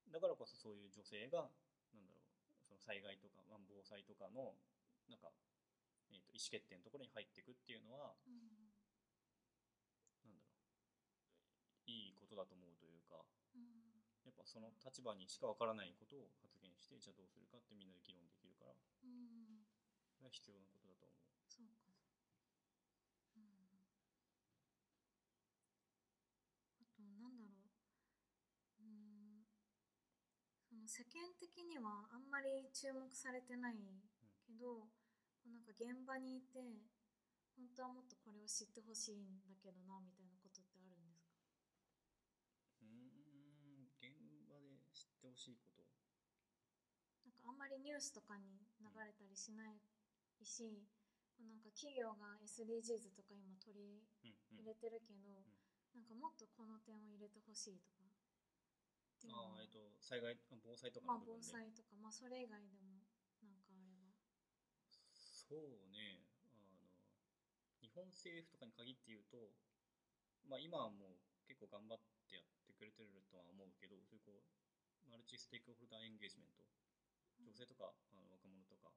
[SPEAKER 2] だからこそそういう女性がなんだろうその災害とか、まあ、防災とかのなんかえー、と意思決定のところに入っていくっていうのは
[SPEAKER 1] うん。
[SPEAKER 2] なんだろういいことだと思うというか
[SPEAKER 1] うん。
[SPEAKER 2] やっぱその立場にしかわからないことを発言してじゃあどうするかってみんなで議論できるから。
[SPEAKER 1] うん
[SPEAKER 2] それは必要なことだと思う。
[SPEAKER 1] そうか。うんあとなんだろう。うん。その世間的にはあんまり注目されてないけど、こうなんか現場にいて本当はもっとこれを知ってほしいんだけどなみたいなことってあるんですか？
[SPEAKER 2] うーん。現場で知ってほしいこと？
[SPEAKER 1] なんかあんまりニュースとかに流れたりしないし、こうなんか企業が SDGs とか今取り
[SPEAKER 2] うんうん
[SPEAKER 1] 入れてるけど、なんかもっとこの点を入れてほしいとか。っていう
[SPEAKER 2] ああえっと災害防災とか
[SPEAKER 1] まあ防災とか、まあ、それ以外でもなんかあれば。
[SPEAKER 2] そうね。あの日本政府とかに限って言うと、まあ、今はもう結構頑張ってやってくれてるとは思うけどそういうこうマルチステークホルダーエンゲージメント。女性とかあの若者とか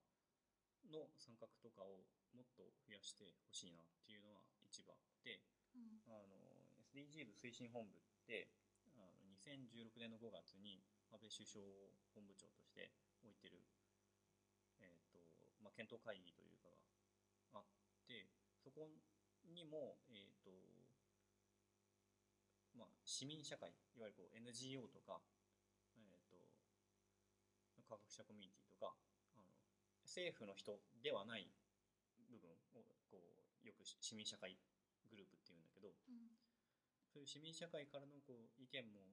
[SPEAKER 2] の参画とかをもっと増やしてほしいなっていうのは一番で
[SPEAKER 1] うん。
[SPEAKER 2] あの SDGs 推進本部ってあの2016年の5月に安倍首相を本部長として置いてる、えーとまあ、検討会議というかがあってそこにも、えーとまあ、市民社会いわゆるこう NGO とか、えー、と科学者コミュニティとか政府の人ではない部分をこうよく市民社会グループっていうんだけど
[SPEAKER 1] うん。
[SPEAKER 2] そういう市民社会からのこう意見も、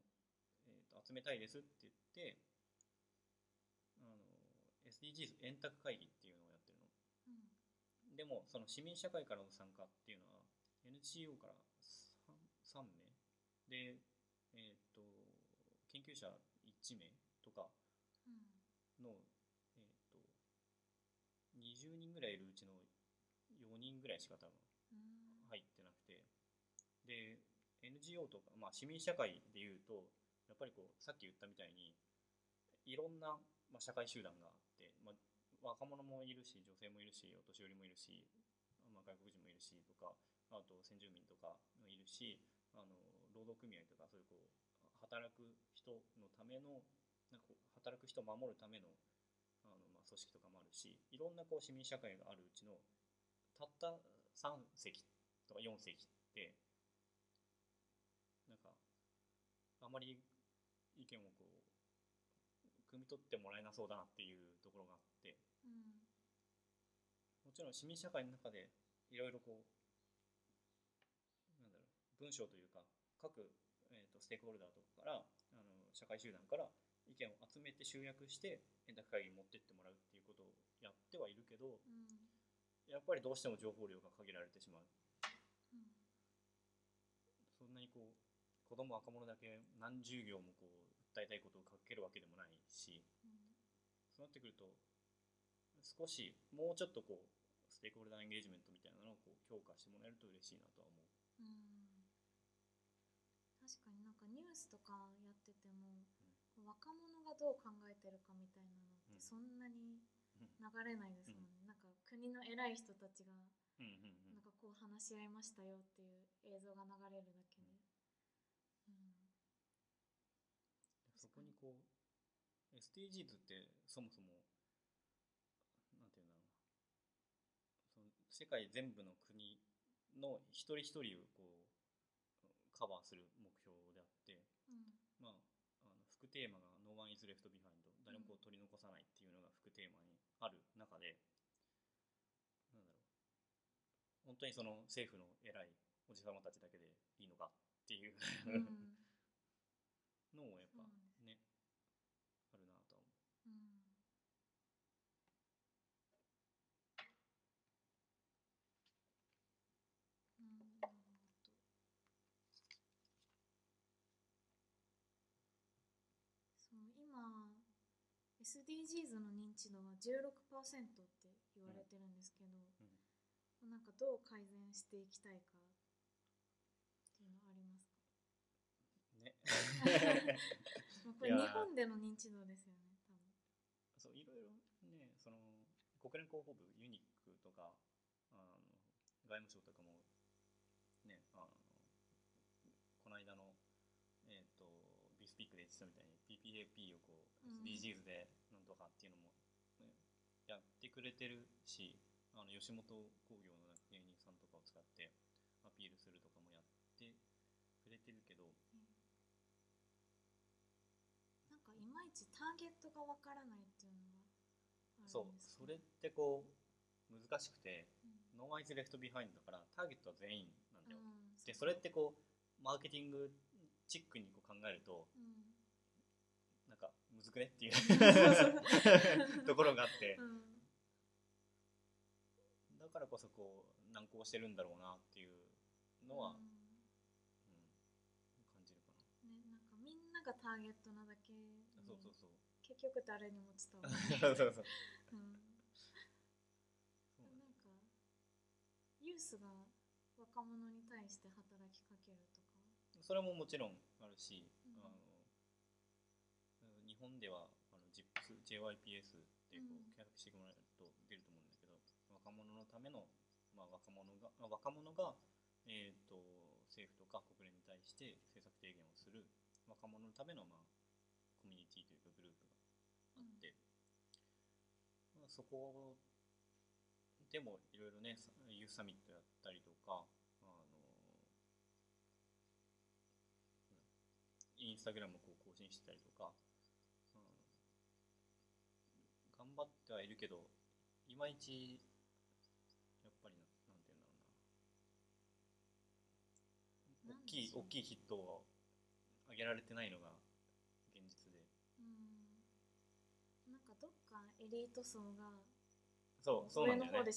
[SPEAKER 2] えー、と集めたいですって言ってあの SDGs 円卓会議っていうのをやってるの。
[SPEAKER 1] うん。
[SPEAKER 2] でもその市民社会からの参加っていうのは NGO から 3, 3名で、えー、と研究者1名とか
[SPEAKER 1] うん。
[SPEAKER 2] の、えー、と20人ぐらいいるうちの4人ぐらいしか多分
[SPEAKER 1] うん。
[SPEAKER 2] 入ってなくて。で NGO とか、まあ、市民社会でいうとやっぱりこうさっき言ったみたいにいろんな、まあ、社会集団があって、まあ、若者もいるし女性もいるしお年寄りもいるし、まあ、外国人もいるしとかあと先住民とかもいるしあの労働組合とかそういうこう働く人のためのなんか働く人を守るための組織とかもあるしいろんなこう市民社会があるうちのたった3席とか4席ってなんかあまり意見をこう汲み取ってもらえなそうだなっていうところがあって
[SPEAKER 1] うん。
[SPEAKER 2] もちろん市民社会の中でいろいろこうなんだろう文章というか各、えー、とステークホルダーとかからあの社会集団から意見を集めて集約して円卓会議に持ってってもらうっていうことをやってはいるけど
[SPEAKER 1] うん。
[SPEAKER 2] やっぱりどうしても情報量が限られてしまう。
[SPEAKER 1] うん。
[SPEAKER 2] そんなにこう子供若者だけ何十行もこう訴えたいことを書けるわけでもないし
[SPEAKER 1] うん。
[SPEAKER 2] そうなってくると少しもうちょっとこうステークホルダーエンゲージメントみたいなのをこう強化してもらえると嬉しいなとは思う。
[SPEAKER 1] うん。確かになんかニュースとかやってても、若者がどう考えてるかみたいなのっ
[SPEAKER 2] うん。
[SPEAKER 1] てそんなに
[SPEAKER 2] うん。
[SPEAKER 1] 流れないですもんね、なんか国の偉い人たちが
[SPEAKER 2] うんうんうん。
[SPEAKER 1] なんかこう話し合いましたよっていう映像が流れるだけで、うん。
[SPEAKER 2] そこにこう SDGs ってそもそもなんていうんだろうな。その世界全部の国の一人一人をこうカバーする目標であって、
[SPEAKER 1] うん
[SPEAKER 2] まあ、あの副テーマが「No one is left behind」誰も取り残さないっていうのが副テーマにある中でなんだろう。本当にその政府の偉いおじさまたちだけでいいのかっていう
[SPEAKER 1] うん。
[SPEAKER 2] のもやっぱ
[SPEAKER 1] そうなんです
[SPEAKER 2] ねあるなとは思
[SPEAKER 1] うんなるほどそう今 SDGs の認知度は16%って言われてるんですけど、
[SPEAKER 2] う、
[SPEAKER 1] なんかどう改善していきたいかっていうのはありますか？
[SPEAKER 2] うん、ね。
[SPEAKER 1] まあこれ日本での認知度ですよね多分。
[SPEAKER 2] そういろいろねその国連広報部ユニックとかあの外務省とかもねあのこの間のえっ、とビスピークで言ってたみたいに PPAP をこ SDGs でなんとかっていうのも、ねやってくれてるしあの吉本興業の芸人さんとかを使ってアピールするとかもやってくれてるけど
[SPEAKER 1] なんかいまいちターゲットがわからないっていうのがあるんです
[SPEAKER 2] そう。それってこう難しくて
[SPEAKER 1] うん。
[SPEAKER 2] No one's left behind だからターゲットは全員なんだよ、
[SPEAKER 1] うん。
[SPEAKER 2] でそれってこうマーケティングチックにこう考えると
[SPEAKER 1] うん
[SPEAKER 2] なんかむずくねっていう ところがあって。
[SPEAKER 1] うん。
[SPEAKER 2] だからこそこう難航してるんだろうなっていうのは、
[SPEAKER 1] う
[SPEAKER 2] うんん感じるかな、
[SPEAKER 1] ね、なんかみんながターゲットなだけに
[SPEAKER 2] そうそうそう。
[SPEAKER 1] 結局誰にも伝わらない。
[SPEAKER 2] そうそう
[SPEAKER 1] う。ん。
[SPEAKER 2] そう
[SPEAKER 1] なんかユースが若者に対して働きかけるとか。
[SPEAKER 2] それももちろんあるし、
[SPEAKER 1] うん。
[SPEAKER 2] あの日本ではあの JIPS JYPS ってこ
[SPEAKER 1] うん。
[SPEAKER 2] う検索してもらえると出ると思うんだけど、若者のための、まあ、若者があ若者が、えー、と政府とか国連に対して政策提言をする若者のための、まあ、コミュニティというかグループがあって、まあ、そこでもいろいろねさユースサミットやったりとかあのインスタグラムをこう更新してたりとか、うん、頑張ってはいるけどいまいちやっぱりななんていうんだろうな。大きい大きいヒットを上げられてないのが現実で。
[SPEAKER 1] うん。なんかどっかエリート層が
[SPEAKER 2] そうそうなんだよね。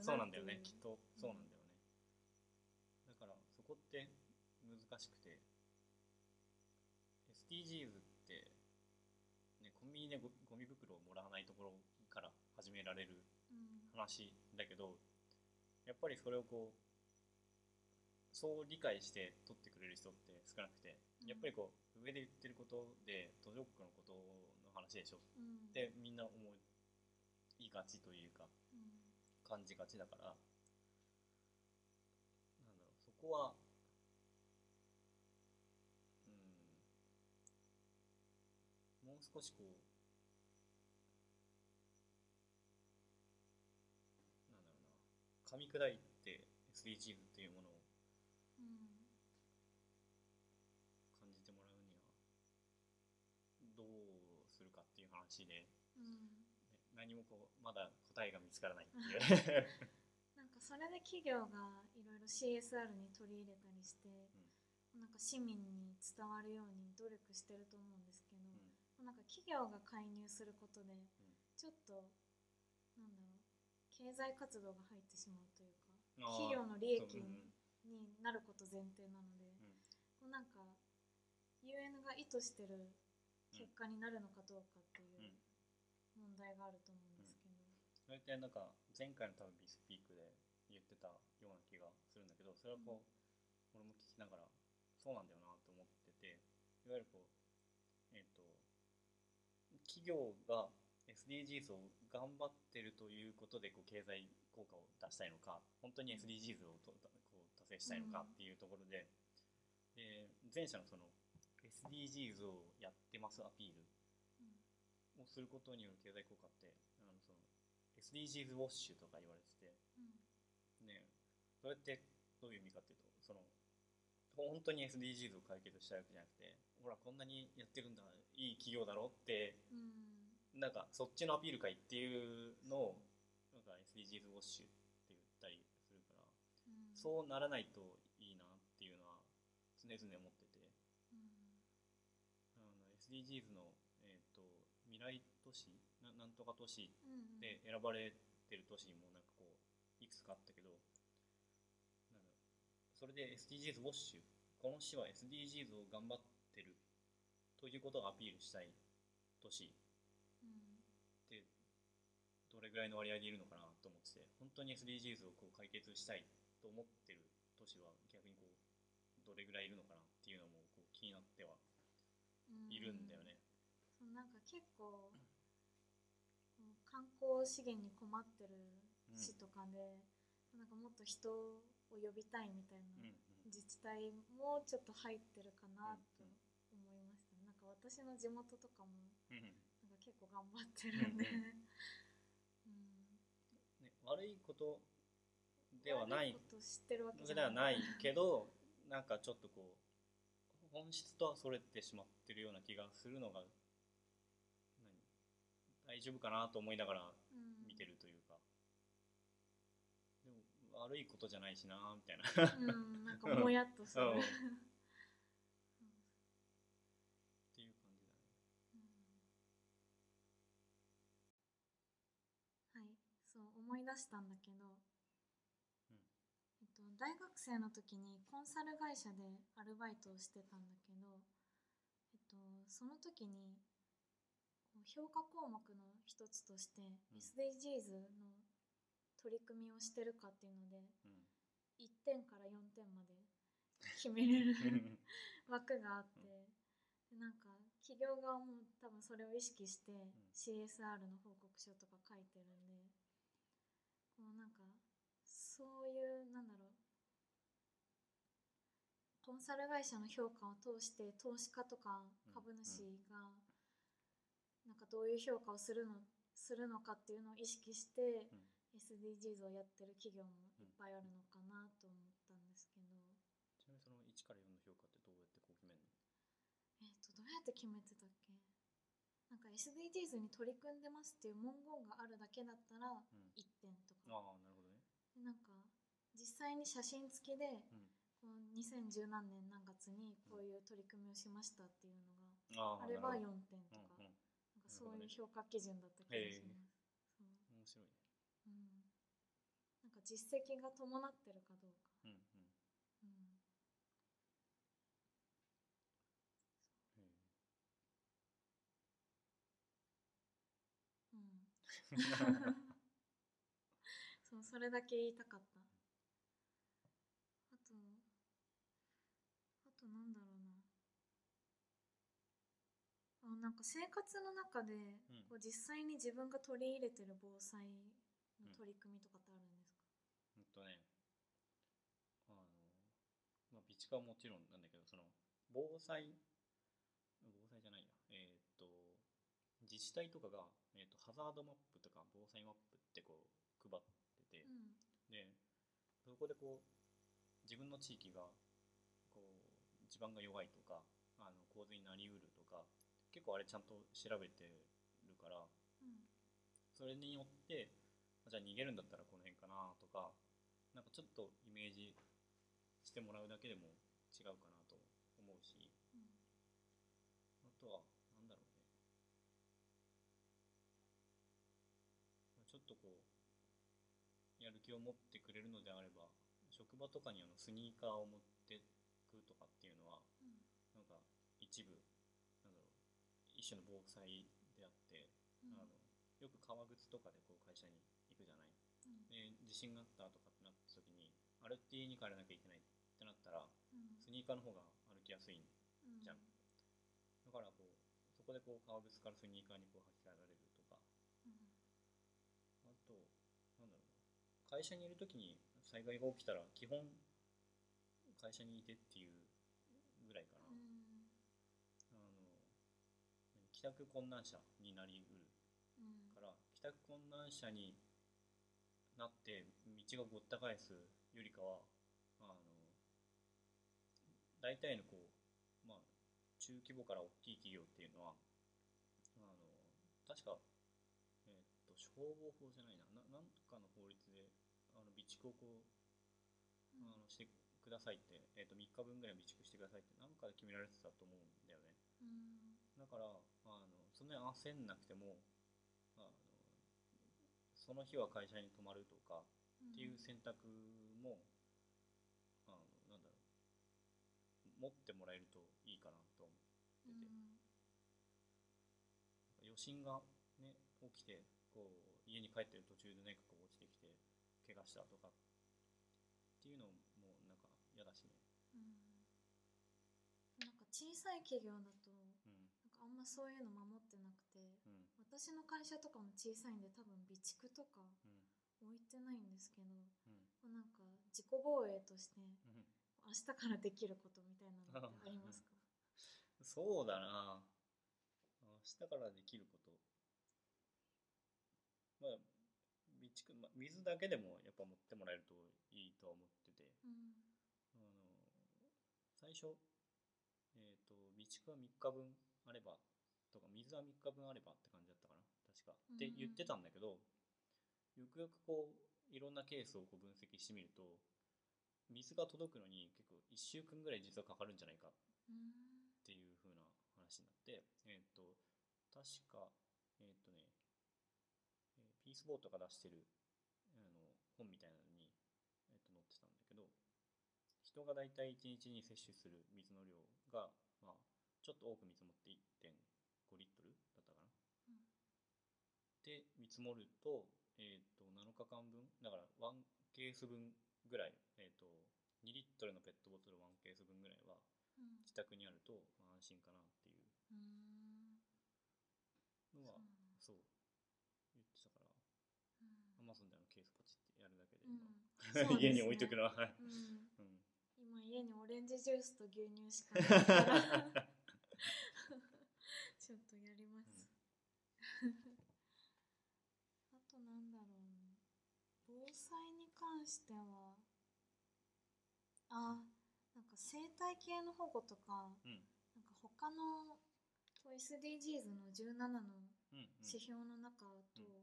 [SPEAKER 2] そうなんだよね。きっとそうなんだよね、だからそこって難しくて。SDGs って、ね、コンビニでゴゴミ袋をもらわないところから始められる
[SPEAKER 1] うん。
[SPEAKER 2] 話だけどやっぱりそれをこうそう理解して取ってくれる人って少なくてやっぱりこう上で言ってることで途上国のことの話でしょ。
[SPEAKER 1] うん。
[SPEAKER 2] ってみんな思いがちというか
[SPEAKER 1] うん。
[SPEAKER 2] 感じがちだからなんだろうそこはうんもう少しこうなんだろうな噛み砕いて SDGs っていうものを
[SPEAKER 1] うん
[SPEAKER 2] 感じてもらうにはどうするかっていう話で、
[SPEAKER 1] うん。
[SPEAKER 2] ね何もこうまだ答えが見つからないっていう。
[SPEAKER 1] なんかそれで企業がいろいろ CSR に取り入れたりして、なんか市民に伝わるように努力してると思うんですけど、なんか企業が介入することで、ちょっとなんだろう経済活動が入ってしまうというか企業の利益になること前提なので、
[SPEAKER 2] うん。
[SPEAKER 1] こうなんか UN が意図してる結果になるのかどうかっていう問題があると思うんですけど、
[SPEAKER 2] それってなんか前回の多分ビスピークで言ってたような気がするんだけどそれはこう、俺も聞きながらそうなんだよなと思ってていわゆるこうえっ、と企業が SDGs を頑張ってるということでこう経済効果を出したいのか本当に SDGs をとこう達成したいのかっていうところで、で前者のその SDGs をやってますアピールをすることによる経済効果ってあのその SDGs ウォッシュとか言われてて、ね、それってどういう意味かっていうとその本当に SDGs を解決したいわけじゃなくてほらこんなにやってるんだいい企業だろって
[SPEAKER 1] うん。
[SPEAKER 2] なんかそっちのアピール会っていうのをなんか SDGs ウォッシュって言ったりするから
[SPEAKER 1] うん。
[SPEAKER 2] そうならないといいなっていうのは常々思ってて。
[SPEAKER 1] うん。
[SPEAKER 2] あの SDGs の、えー、と未来都市ななんとか都市
[SPEAKER 1] うん。
[SPEAKER 2] で選ばれてる都市もなんかこういくつかあったけどそれで SDGs ウォッシュ。この市は SDGs を頑張ってる。ということをアピールしたい都市
[SPEAKER 1] うん。
[SPEAKER 2] ってどれぐらいの割合でいるのかなと思ってて。本当に SDGs をこう解決したいと思ってる都市は逆にこうどれぐらいいるのかなっていうのもこう気になっては
[SPEAKER 1] うん。
[SPEAKER 2] いるんだよね。
[SPEAKER 1] そうなんか結構観光資源に困ってる市とかで、なんかもっと人を呼びたいみたいな自治体もちょっと入ってるかなと
[SPEAKER 2] うん
[SPEAKER 1] 思いました、なんか私の地元とかも
[SPEAKER 2] うん
[SPEAKER 1] なんか結構頑張ってるんで、うん
[SPEAKER 2] ね、悪いことではない。
[SPEAKER 1] 悪こと知ってるわけ
[SPEAKER 2] ではないけどなんかちょっとこう本質とはそれてしまってるような気がするのが何大丈夫かなと思いながら
[SPEAKER 1] うん
[SPEAKER 2] 見てるというか、でも悪いことじゃないしなみたいな。
[SPEAKER 1] うん、なんかもやっとする、
[SPEAKER 2] うん。
[SPEAKER 1] うん
[SPEAKER 2] っていう感じだね。
[SPEAKER 1] はい、そう思い出したんだけど、
[SPEAKER 2] うん。
[SPEAKER 1] えっと、大学生の時にコンサル会社でアルバイトをしてたんだけど、えっと、その時に評価項目の一つとして、
[SPEAKER 2] ん。
[SPEAKER 1] SDGs の取り組みをしてるかっていうので
[SPEAKER 2] うん。
[SPEAKER 1] 1点から4点まで決めれる枠があって、でなんか企業側も多分それを意識して CSR の報告書とか書いてるんでこうなんかそういうなんだろうコンサル会社の評価を通して投資家とか
[SPEAKER 2] うん。
[SPEAKER 1] 株主がなんかどういう評価をするのするのかっていうのを意識して
[SPEAKER 2] うん
[SPEAKER 1] SDGs をやってる企業もいっぱいあるのかなと思ったんですけど、
[SPEAKER 2] ちなみにその1から4の評価ってどうやってこう決めるの？
[SPEAKER 1] えっ、とどうやって決めてたっけ？なんか SDGs に取り組んでますっていう文言があるだけだったら
[SPEAKER 2] うん。
[SPEAKER 1] 1点とか、
[SPEAKER 2] ああなるほどね。
[SPEAKER 1] なんか実際に写真付きで
[SPEAKER 2] うん。
[SPEAKER 1] こう2010何年何月にこういう取り組みをしましたっていうのが
[SPEAKER 2] あ
[SPEAKER 1] あれば
[SPEAKER 2] なるほ
[SPEAKER 1] 4点とか,、なんかそういう評価基準だった気がします、そう
[SPEAKER 2] 面白いね
[SPEAKER 1] うん、なんか実績が伴ってるかどうか、
[SPEAKER 2] うんうん。
[SPEAKER 1] うん、そう。それだけ言いたかった。あとあとなんだろうな。あなんか生活の中で、
[SPEAKER 2] うん。
[SPEAKER 1] こう実際に自分が取り入れてる防災の取り組みとかってある
[SPEAKER 2] とねあのまあ備蓄はもちろんなんだけどその防災防災じゃないや。えーっと自治体とかが、えーっとハザードマップとか防災マップってこう配ってて、
[SPEAKER 1] うん。
[SPEAKER 2] でそこでこう自分の地域がこう地盤が弱いとかあの洪水になりうるとか結構あれちゃんと調べてるから
[SPEAKER 1] うん。
[SPEAKER 2] それによってじゃあ逃げるんだったらこの辺かなとかなんかちょっとイメージしてもらうだけでも違うかなと思うし
[SPEAKER 1] うん
[SPEAKER 2] あとはなんだろうね。ちょっとこうやる気を持ってくれるのであれば職場とかにあのスニーカーを持ってくとかっていうのは
[SPEAKER 1] うん
[SPEAKER 2] なんか一部なんだろう一種の防災であって、
[SPEAKER 1] うん。
[SPEAKER 2] あのよく革靴とかでこう会社に行くじゃない
[SPEAKER 1] うん
[SPEAKER 2] で地震があったとかってなった時にあれって家に帰らなきゃいけないってなったら
[SPEAKER 1] うん。
[SPEAKER 2] スニーカーの方が歩きやすい
[SPEAKER 1] うん
[SPEAKER 2] じゃん。だからこうそこでこう革靴からスニーカーにこう履き替えられるとか。
[SPEAKER 1] うん。
[SPEAKER 2] あとなんだろうな。会社にいる時に災害が起きたら基本会社にいてっていうぐらいかな、
[SPEAKER 1] うん。
[SPEAKER 2] あの帰宅困難者になりうる
[SPEAKER 1] うん。
[SPEAKER 2] から帰宅困難者になって道がごった返すよりかはあの大体のこう、まあ、中規模から大きい企業っていうのはあの確か、えーっと消防法じゃないなななんとかの法律であの備蓄をこうあのしてくださいって、えーっと3日分ぐらい備蓄してくださいってなんかで決められてたと思うんだよね。
[SPEAKER 1] うん
[SPEAKER 2] だからあのそんなに焦んなくてもその日は会社に泊まるとかっていう選択も、あのなんだろう。持ってもらえるといいかなと思ってて、余震が、ね、起きてこう家に帰ってる途中で何かこう落ちてきて怪我したとかっていうのもなんか嫌だしね。
[SPEAKER 1] うん。なんか小さい企業だと
[SPEAKER 2] うん。
[SPEAKER 1] なんかあんまそういうの守ってなくて
[SPEAKER 2] うん
[SPEAKER 1] 私の会社とかも小さいんで多分備蓄とか
[SPEAKER 2] うん。
[SPEAKER 1] 置いてないんですけど
[SPEAKER 2] うん。
[SPEAKER 1] なんか自己防衛として
[SPEAKER 2] うん。
[SPEAKER 1] 明日からできることみたいなのってありますか？
[SPEAKER 2] そうだな。明日からできること。まあ備蓄、まあ、水だけでもやっぱ持ってもらえるといいとは思ってて。
[SPEAKER 1] うん。
[SPEAKER 2] あの最初えっ、と備蓄は3日分あればとか水は3日分あればって感じだったかな。確か。って
[SPEAKER 1] うん。うん
[SPEAKER 2] 言ってたんだけど、よくよくこういろんなケースをこう分析してみると水が届くのに結構1週間ぐらい実はかかるんじゃないか
[SPEAKER 1] うん
[SPEAKER 2] っていう風な話になって、えっ、と、確か、えっ、とね、えーピースボートが出してるあの本みたいなのに、えっと載ってたんだけど、人がだいたい1日に摂取する水の量が、まあ、ちょっと多く見積もって1.5リットルだったかな？
[SPEAKER 1] うん。
[SPEAKER 2] で、見積もると、えっ、と、7日間分、だから1ケース分ぐらい、えっ、と、2リットルのペットボトル1ケース分ぐらいは
[SPEAKER 1] うん。
[SPEAKER 2] 自宅にあるとまあ安心かなっていう。
[SPEAKER 1] うん。
[SPEAKER 2] のは
[SPEAKER 1] そう
[SPEAKER 2] そう言ってたから。
[SPEAKER 1] うん。
[SPEAKER 2] アマゾンであのケースポチってやるだけで、
[SPEAKER 1] うん。うですね。
[SPEAKER 2] 家に置いとくのは。はい、
[SPEAKER 1] うん。
[SPEAKER 2] うん、
[SPEAKER 1] 今家にオレンジジュースと牛乳しかない。か ら あとなんだろうな。防災に関してはあなんか生態系の保護とか
[SPEAKER 2] うん。
[SPEAKER 1] なんか他の SDGs の17の指標の中と、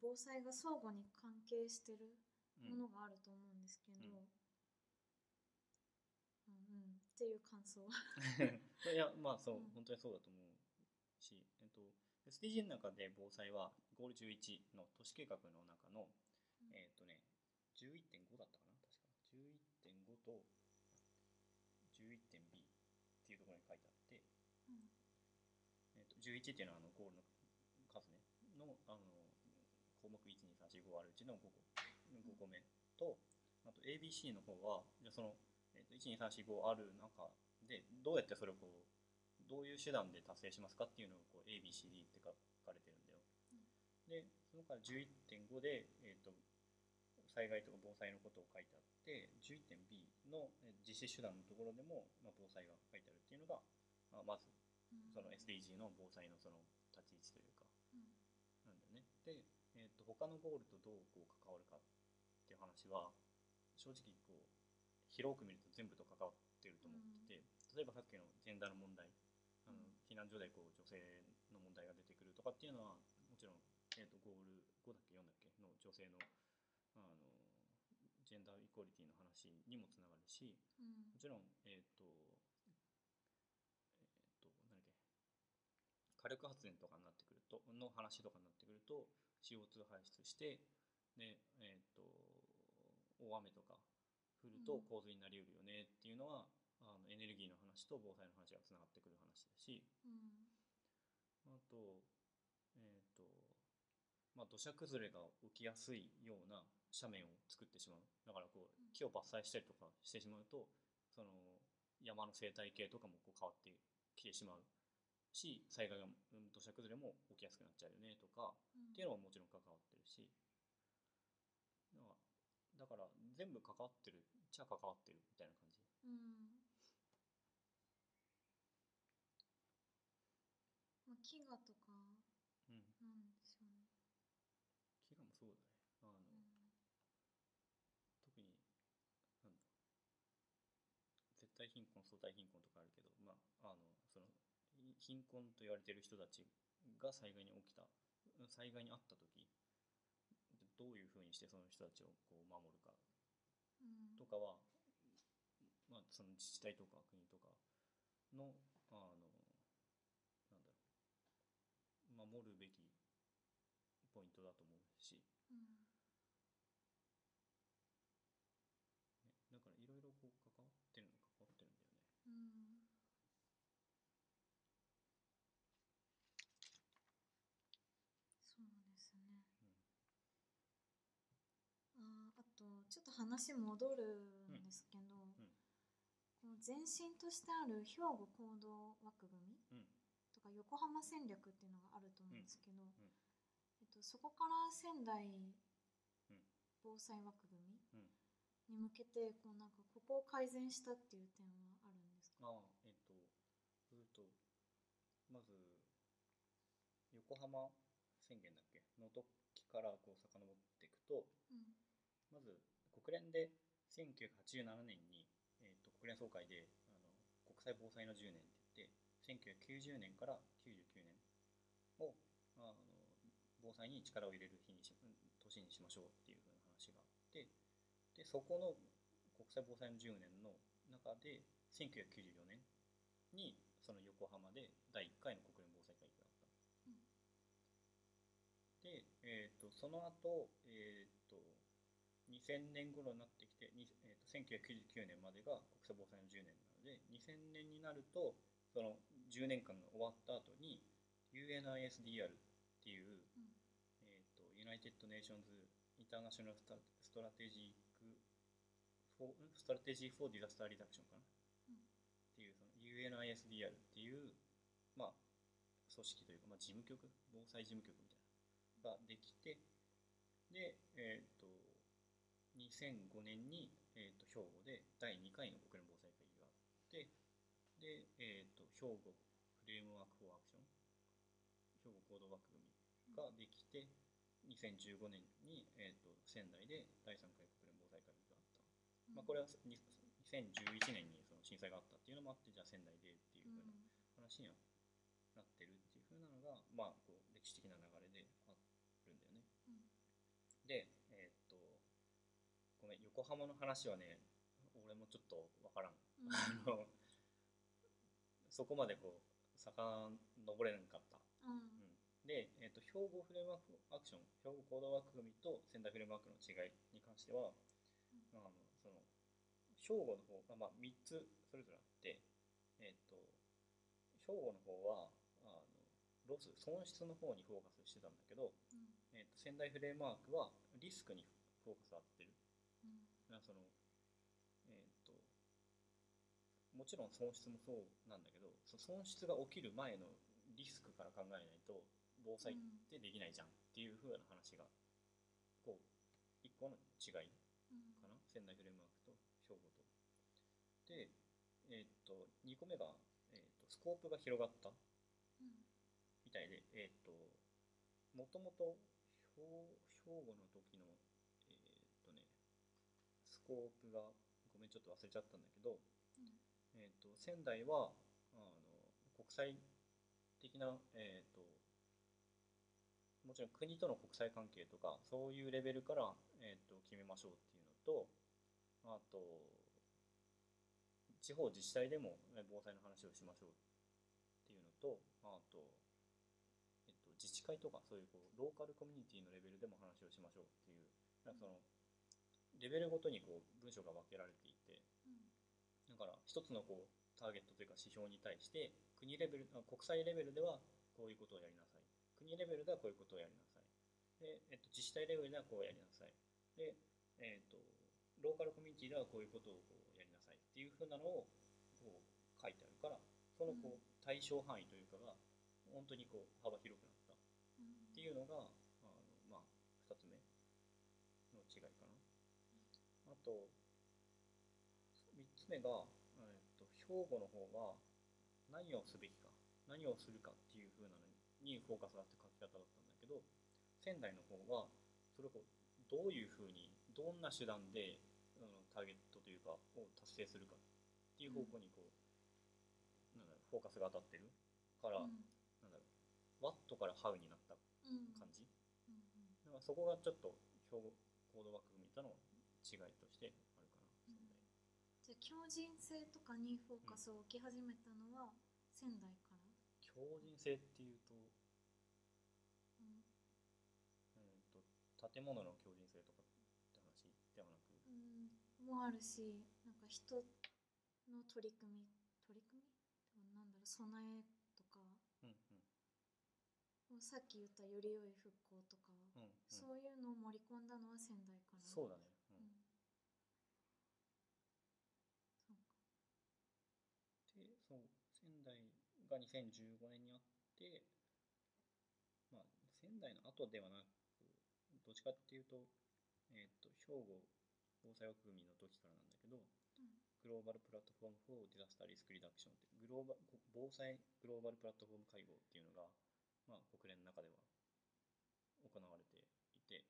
[SPEAKER 1] 防災が相互に関係してる
[SPEAKER 2] うん。
[SPEAKER 1] ものがあると思うんですけど、
[SPEAKER 2] うん。
[SPEAKER 1] うんうん、っていう感想。
[SPEAKER 2] いやまあそう、
[SPEAKER 1] うん。
[SPEAKER 2] 本当にそうだと思うし、えっと、SDG の中で防災はゴール11の都市計画の中の、
[SPEAKER 1] うん。
[SPEAKER 2] えっとね11.5だったかな確か。11.5と 11.B っていうところに書いてあって、
[SPEAKER 1] うん。
[SPEAKER 2] えっと11っていうのはあのゴールの数ね。のあの項目12345あるうちの5個 ,5 個目とあと ABC の方はじゃあその、えっと12345ある中でどうやってそれをこうどういう手段で達成しますかっていうのをこう ABCD って書かれてるんだよ。でそのから11.5で、えっと災害とか防災のことを書いてあって 11.B のえ実施手段のところでも、まあ、防災が書いてあるっていうのが、まあ、まずその SDG の防災のその立ち位置というか
[SPEAKER 1] うん
[SPEAKER 2] なんだよね。で、えー、と他のゴールとどうこう関わるかっていう話は正直こう広く見ると全部と関わってると思ってて、例えばさっきのジェンダーの問題避難所でこう女性の問題が出てくるとかっていうのはもちろん、えー、とゴール5だっけ4だっけの女性のあのジェンダーイコーリティの話にもつながるし、
[SPEAKER 1] うん。
[SPEAKER 2] もちろん、えっ、と、えっ、と、なんだっけ、火力発電とかになってくると、の話とかになってくると、CO2 排出して、で、えっ、と、大雨とか降ると
[SPEAKER 1] うん。
[SPEAKER 2] 洪水になりうるよねっていうのは、あのエネルギーの話と防災の話がつながってくる話だし、
[SPEAKER 1] うん。
[SPEAKER 2] あと、えっ、と、まあ、土砂崩れが起きやすいような斜面を作ってしまう。だからこ
[SPEAKER 1] う
[SPEAKER 2] 木を伐採したりとかしてしまうと、その山の生態系とかもこう変わってきてしまう。し、災害が、うん土砂崩れも起きやすくなっちゃうよねとか、
[SPEAKER 1] うん
[SPEAKER 2] っていうのももちろん関わってるし、だからだから全部関わってるっちゃ関わってるみたいな感じ。
[SPEAKER 1] うんまあ、飢餓とか
[SPEAKER 2] うん。
[SPEAKER 1] なんでしょうね。
[SPEAKER 2] 飢餓もそうだね。あの、
[SPEAKER 1] うん
[SPEAKER 2] 特になんだ絶対貧困相対貧困とかあるけど、まあ、あのそのい貧困と言われている人たちが災害に起きた災害に遭った時どういうふうにしてその人たちをこう守るか
[SPEAKER 1] うん
[SPEAKER 2] とかは、まあ、その自治体とか国とかのあのなんだろう守るべきポイントだと思うし、
[SPEAKER 1] うん。
[SPEAKER 2] ね、だからいろいろこう関わってるの関わってるんだよね。
[SPEAKER 1] うん。そうですね。あーあとちょっと話戻るんですけど、
[SPEAKER 2] うん。
[SPEAKER 1] この前身としてある兵庫行動枠組みか横浜戦略っていうのがあると思うんですけど、
[SPEAKER 2] ん。
[SPEAKER 1] えっと、そこから仙台防災枠組み
[SPEAKER 2] うん。
[SPEAKER 1] に向けてこうなんかここを改善したっていう点はあるんですか？
[SPEAKER 2] ああえっ、とずっとまず横浜宣言だっけ？の時からこう遡っていくと
[SPEAKER 1] うん。
[SPEAKER 2] まず国連で1987年に、えー、と国連総会であの国際防災の10年1990年から99年をあの防災に力を入れる日にしうん年にしましょうっていう風な話があってでそこの国際防災の10年の中で1994年にその横浜で第1回の国連防災会議があった。
[SPEAKER 1] うん
[SPEAKER 2] で、えー、とその後、えー、と2000年頃になってきて、にえー、と1999年までが国際防災の10年なので2000年になるとその10年間が終わった後に UNISDR っていう、
[SPEAKER 1] うん。
[SPEAKER 2] えー、と United Nations International Stra- Strategic for, ストラテジー for Disaster Reduction かな、
[SPEAKER 1] うん。
[SPEAKER 2] っていうその UNISDR っていう、まあ、組織というか、まあ、事務局？防災事務局みたいな。のができてで、えっと2005年に、えっと兵庫で第2回の国連防災会議があってで、えっと兵庫フレームワーク・フォー・アクション兵庫行動枠組みができて2015年に、えっと仙台で第3回国連防災会議があった。まあ、これはに2011年にその震災があったっていうのもあってじゃあ仙台でっていう
[SPEAKER 1] うん
[SPEAKER 2] ふうな話にはなってるっていうふうなのが、まあ、こう歴史的な流れであるんだよね。
[SPEAKER 1] うん
[SPEAKER 2] で、えーっとごめん横浜の話はね俺もちょっとわからん。
[SPEAKER 1] うん
[SPEAKER 2] そこまでこう遡れなかった。
[SPEAKER 1] うん。
[SPEAKER 2] うんで、えー、と兵庫フレームワークアクション兵庫行動枠組みと仙台フレームワークの違いに関しては、あのその兵庫の方が、まあ、3つそれぞれあって、えー、と兵庫の方はあのロス損失の方にフォーカスしてたんだけど、
[SPEAKER 1] うん。
[SPEAKER 2] えー、と仙台フレームワークはリスクにフォーカスを当ててる。
[SPEAKER 1] うん。
[SPEAKER 2] そのえっ、ともちろん損失もそうなんだけどその損失が起きる前のリスクから考えないと防災ってできないじゃんっていう風な話がこう一個の違い
[SPEAKER 1] うん。
[SPEAKER 2] かな仙台フレームワークと兵庫と。でえっ、と2個目が、えー、とスコープが広がった
[SPEAKER 1] うん
[SPEAKER 2] みたいでえっ、ともともと兵兵庫の時のえっ、とねスコープがごめんちょっと忘れちゃったんだけど、
[SPEAKER 1] うん
[SPEAKER 2] えー、と仙台はあの国際的な、えー、ともちろん国との国際関係とかそういうレベルから、えー、と決めましょうっていうのとあと地方自治体でも防災の話をしましょうっていうのとあと、えっと、自治会とかそういうこうローカルコミュニティのレベルでも話をしましょうっていうなんかそのレベルごとにこう文章が分けられていだから一つのこうターゲットというか指標に対して国レベルあ国際レベルではこういうことをやりなさい。国レベルではこういうことをやりなさい。で、えっと、自治体レベルではこうやりなさい。で、えっと、ローカルコミュニティではこういうことをこうやりなさい。っていうふうなのをこう書いてあるからそのこう対象範囲というかが本当にこう幅広くなった。
[SPEAKER 1] うん
[SPEAKER 2] っていうのがあの、まあ、2つ目の違いかな。あと3つ目が、えっと兵庫の方は何をすべきか何をするかっていう風なのにフォーカスがあって書き方だったんだけど仙台の方はそれをどういう風にどんな手段で、うん、ターゲットというかを達成するかっていう方向にこう、なんだろうフォーカスが当たってる。から、
[SPEAKER 1] うん。
[SPEAKER 2] なんだろうワットからハウになった
[SPEAKER 1] うん。
[SPEAKER 2] 感じ、
[SPEAKER 1] うん。
[SPEAKER 2] だからそこがちょっと兵庫行動枠組みとの違いとして
[SPEAKER 1] じゃあ強靭性とかにフォーカスを置き始めたのは仙台から、
[SPEAKER 2] 強靭性っていうと,、
[SPEAKER 1] うん。
[SPEAKER 2] えー、と建物の強靭性とかって話ではなく、
[SPEAKER 1] うん、もあるしなんか人の取り組み取り組み？なんだろう備えとか。
[SPEAKER 2] うんうん。
[SPEAKER 1] もうさっき言ったより良い復興とか、
[SPEAKER 2] うんうん、
[SPEAKER 1] そういうのを盛り込んだのは仙台から。
[SPEAKER 2] そうだね、う
[SPEAKER 1] うんんそうか
[SPEAKER 2] でそう仙台が2015年にあってまあ仙台の後ではなくどっちかっていうと,、えっと兵庫防災枠組みの時からなんだけど
[SPEAKER 1] うん。
[SPEAKER 2] グローバルプラットフォーム for Disaster Risk Reduction ってグローバ防災グローバルプラットフォーム会合っていうのが、まあ、国連の中では行われていて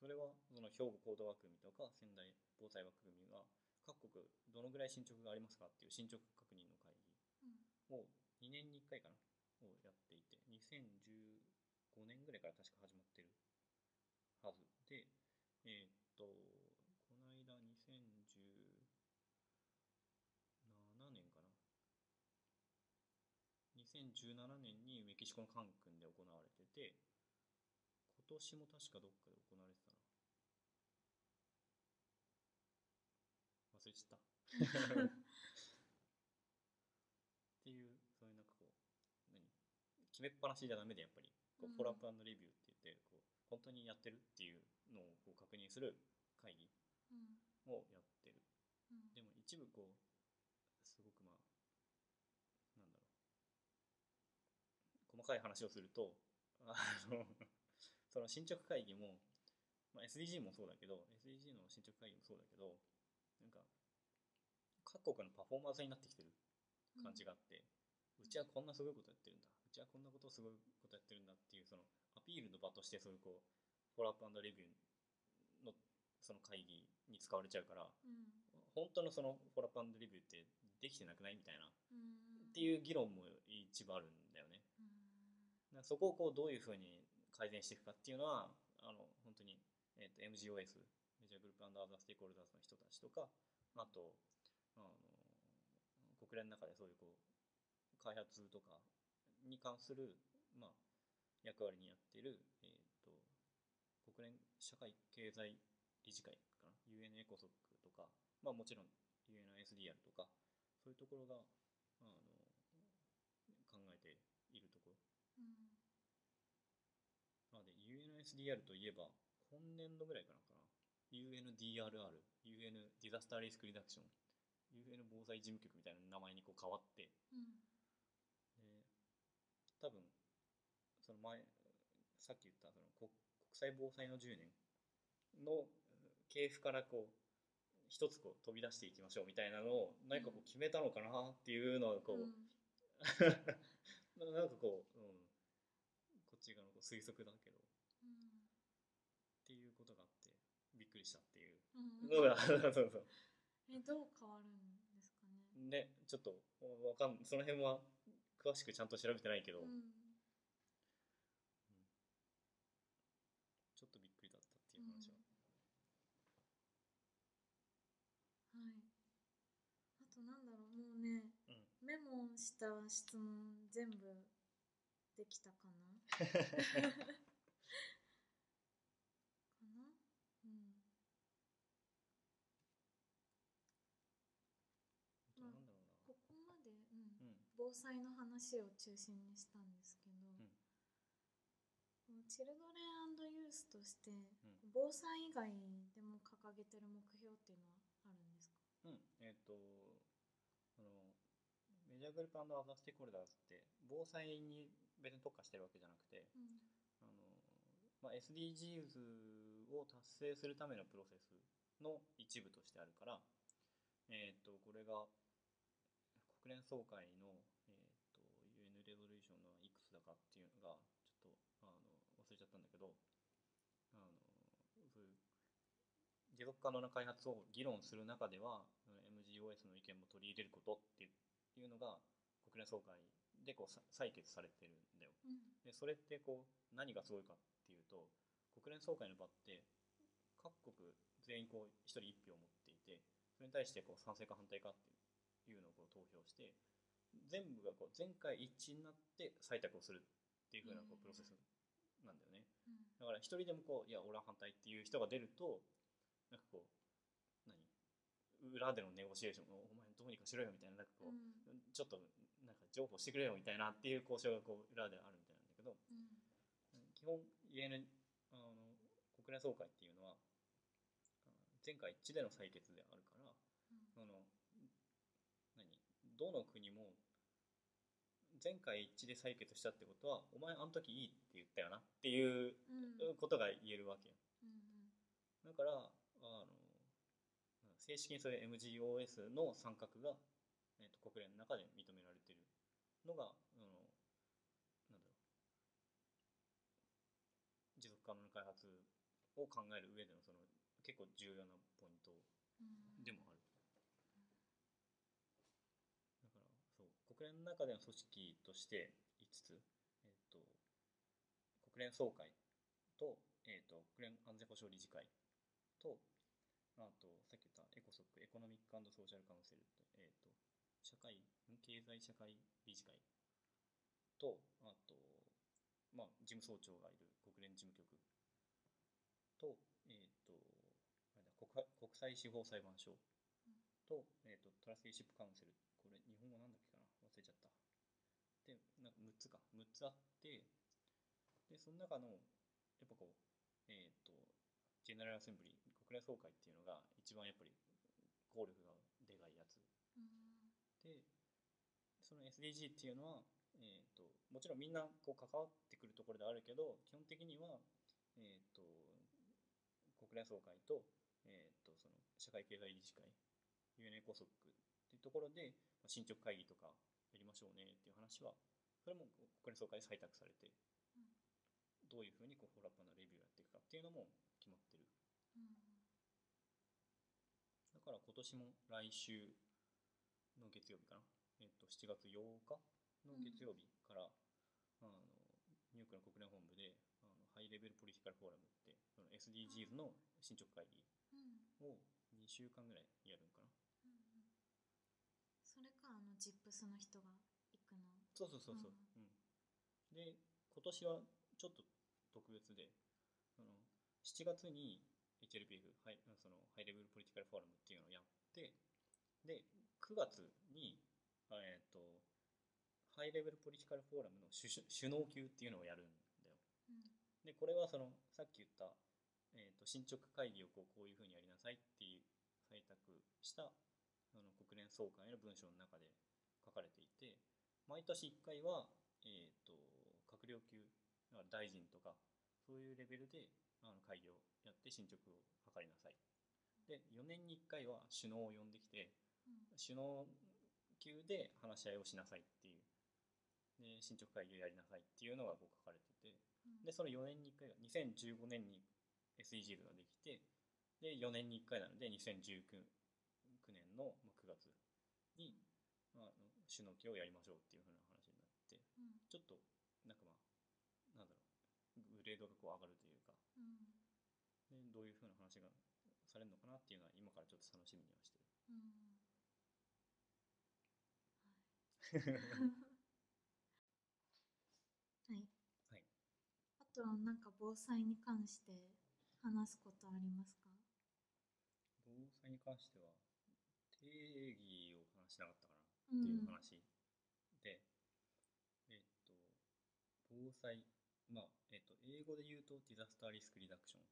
[SPEAKER 2] それはその兵庫行動枠組みとか仙台防災枠組みが各国どのぐらい進捗がありますかっていう進捗確認の会議
[SPEAKER 1] うん。
[SPEAKER 2] を2年に1回かなをやっていて2015年ぐらいから確か始まってるはずでえーっとこの間2017年かな。2017年にメキシコのカンクンで行われてて今年も確かどっかで行われてたな。忘れちゃった っていうそういうなんかこう何決めっぱなしじゃダメでやっぱり。こう、
[SPEAKER 1] うん。
[SPEAKER 2] フォローアップレビューって言ってこう本当にやってるっていうのをこう確認する会議
[SPEAKER 1] うん。
[SPEAKER 2] をやってる。
[SPEAKER 1] うん。
[SPEAKER 2] でも一部こうすごくまあなんだろう。細かい話をするとあの その進捗会議も、まあ、SDG もそうだけど SDG の進捗会議もそうだけどなんか各国のパフォーマンスになってきてる感じがあって、うちはこんなすごいことやってるんだうちはこんなことすごいことやってるんだっていうそのアピールの場としてそういうこうフォローアップレビューのその会議に使われちゃうから
[SPEAKER 1] うん。
[SPEAKER 2] 本当のそのフォローアップレビューってできてなくないみたいなっ
[SPEAKER 1] うん。
[SPEAKER 2] ていう議論も一部あるんだよね。
[SPEAKER 1] う
[SPEAKER 2] そこをこうどういうふうに改善していくかっていうのはあの本当に、えー、と MGOS メジャーグループアンダーザステークホルダーズの人たちとかあとあの国連の中でそういうこう開発とかに関する、まあ、役割にやっている、えー、と国連社会経済理事会かな？UN エコソックとか、まあ、もちろん UNSDR とかそういうところがあの考えているところ。
[SPEAKER 1] うん。
[SPEAKER 2] なので UNSDR といえば今年度ぐらいからかな？UNDRR UN ディザスターリスクリダクション UN 防災事務局みたいな名前にこう変わって
[SPEAKER 1] うん。
[SPEAKER 2] で多分その前さっき言ったその国国際防災の10年の系譜からこう一つこう飛び出していきましょうみたいなのを何かこう決めたのかなっていうのをこう、
[SPEAKER 1] うん。
[SPEAKER 2] なんかこう、うん、こっち側の推測だけど。
[SPEAKER 1] うん
[SPEAKER 2] っていうことがあってびっくりしたっていう。
[SPEAKER 1] うん。
[SPEAKER 2] のがそうそう。
[SPEAKER 1] えどう変わるんですかね？
[SPEAKER 2] でちょっとわかんその辺は詳しくちゃんと調べてないけど、
[SPEAKER 1] うん。
[SPEAKER 2] ちょっとびっくりだったっていう話は、
[SPEAKER 1] はい。あとなんだろうもうね
[SPEAKER 2] うん。
[SPEAKER 1] メモした質問全部できたかな かなうん
[SPEAKER 2] あとなんだろ
[SPEAKER 1] ここまで、うん
[SPEAKER 2] うなうん
[SPEAKER 1] 防災の話を中心にしたんですけど、
[SPEAKER 2] ん。
[SPEAKER 1] このチルドレンユースとして、
[SPEAKER 2] ん。
[SPEAKER 1] 防災以外でも掲げてる目標っていうのはあるんですか？
[SPEAKER 2] うん。えっ、とそのメジャーグループアザーステークホルダーズって防災に別に特化してるわけじゃなくて
[SPEAKER 1] うん。
[SPEAKER 2] あの、まあ、SDGs を達成するためのプロセスの一部としてあるから、えっ、とこれが国連総会の、えー、と UN レゾリューションのいくつだかっていうのがちょっとあの忘れちゃったんだけどあのそういう持続可能な開発を議論する中ではうん MGOS の意見も取り入れることっていうのが国連総会でこうさ採決されてるんだよ。
[SPEAKER 1] うん
[SPEAKER 2] でそれってこう何がすごいかっていうと国連総会の場って各国全員こう一人一票を持っていてそれに対してこう賛成か反対かっていうのをこう投票して全部がこう全会一致になって採択をするっていう風なこ
[SPEAKER 1] う
[SPEAKER 2] プロセスなんだよね。
[SPEAKER 1] うん。
[SPEAKER 2] だから一人でもこういや俺は反対っていう人が出るとなんかこう何？裏でのネゴシエーションをお前どうにかしろよみたいななんかこう、
[SPEAKER 1] うん。
[SPEAKER 2] ちょっとなんか情報してくれよみたいなっていう交渉がこう裏であるみたいなんだけど
[SPEAKER 1] うん。
[SPEAKER 2] 基本 UN あの国連総会っていうのはあ全会一致での採決であるから
[SPEAKER 1] うん。
[SPEAKER 2] あの何？どの国も全会一致で採決したってことはお前あの時いいって言ったよなっていう
[SPEAKER 1] うん。
[SPEAKER 2] ことが言えるわけよ。
[SPEAKER 1] うん
[SPEAKER 2] だからあの正式にそれ MGOS の参画が、えー、と国連の中で認められてるのがあのなんだろう。持続可能な開発を考える上でのその結構重要なポイント
[SPEAKER 1] うん
[SPEAKER 2] でもある。だからそう国連の中での組織として5つ、えっと国連総会と,、えっと国連安全保障理事会とあとさっき言ったエコソックエコノミックソーシャルカウンセルって、えっと社会経済社会理事会とあと、まあ、事務総長がいる国連事務局と,、えっと国際司法裁判所と,、えー、とトラスティーシップカウンセルこれ日本語なんだっけかな忘れちゃったでなんか6つか6つあってでその中のやっぱこうえっ、とジェネラルアセンブリー国連総会っていうのが一番やっぱり効力がでかいやつ。
[SPEAKER 1] うん。
[SPEAKER 2] でその SDG っていうのは、えー、ともちろんみんなこう関わってくるところであるけど基本的には、えー、と国連総会と,、えー、とその社会経済理事会 UN エコソックっていうところで、まあ、進捗会議とかやりましょうねっていう話はそれも国連総会で採択されて、
[SPEAKER 1] うん。
[SPEAKER 2] どういうふうにこうフォローアップのレビューをやっていくかっていうのも決まってる。
[SPEAKER 1] うん。
[SPEAKER 2] だから今年も来週の月曜日かな、えっと7月8日の月曜日から、あのニューヨークの国連本部であのハイレベルポリティカルフォーラムってその SDGs の進捗会議
[SPEAKER 1] うん。
[SPEAKER 2] を2週間ぐらいやるんかな。
[SPEAKER 1] うんうん。それかあのジップスの人が
[SPEAKER 2] そうそうそうそう、うん。で今年はちょっと特別であの7月に HLPF ハイそのハイレベルポリティカルフォーラムっていうのをやってで9月にあえっ、とハイレベルポリティカルフォーラムの首首脳級っていうのをやるんだよ。
[SPEAKER 1] うん。
[SPEAKER 2] でこれはそのさっき言った、えー、と進捗会議をこうこういうふうにやりなさいっていう採択したあの国連総会の文書の中で書かれていて毎年1回は、えー、と閣僚級大臣とかそういうレベルであの会議をやって進捗を図りなさい。で4年に1回は首脳を呼んできて
[SPEAKER 1] うん。
[SPEAKER 2] 首脳級で話し合いをしなさいっていう。で進捗会議をやりなさいっていうのがこう書かれてて
[SPEAKER 1] うん。
[SPEAKER 2] でその4年に1回が2015年に SDGs ができてで4年に1回なので2019年のまあ9月に、まあ、あの首脳級をやりましょうっていうふうな話になって
[SPEAKER 1] うん
[SPEAKER 2] ちょっとなんかまあなんだろうグレードがこう上がるというか
[SPEAKER 1] うん
[SPEAKER 2] でどういうふうな話がされるのかなっていうのは今からちょっと楽しみにはしてる。
[SPEAKER 1] うん はい。
[SPEAKER 2] はい。
[SPEAKER 1] あとはなんか防災に関して話すことありますか？
[SPEAKER 2] 防災に関しては定義を話しなかったかっていうん。話で、えっと防災まあえっと英語で言うとディザスターリスクリダクション。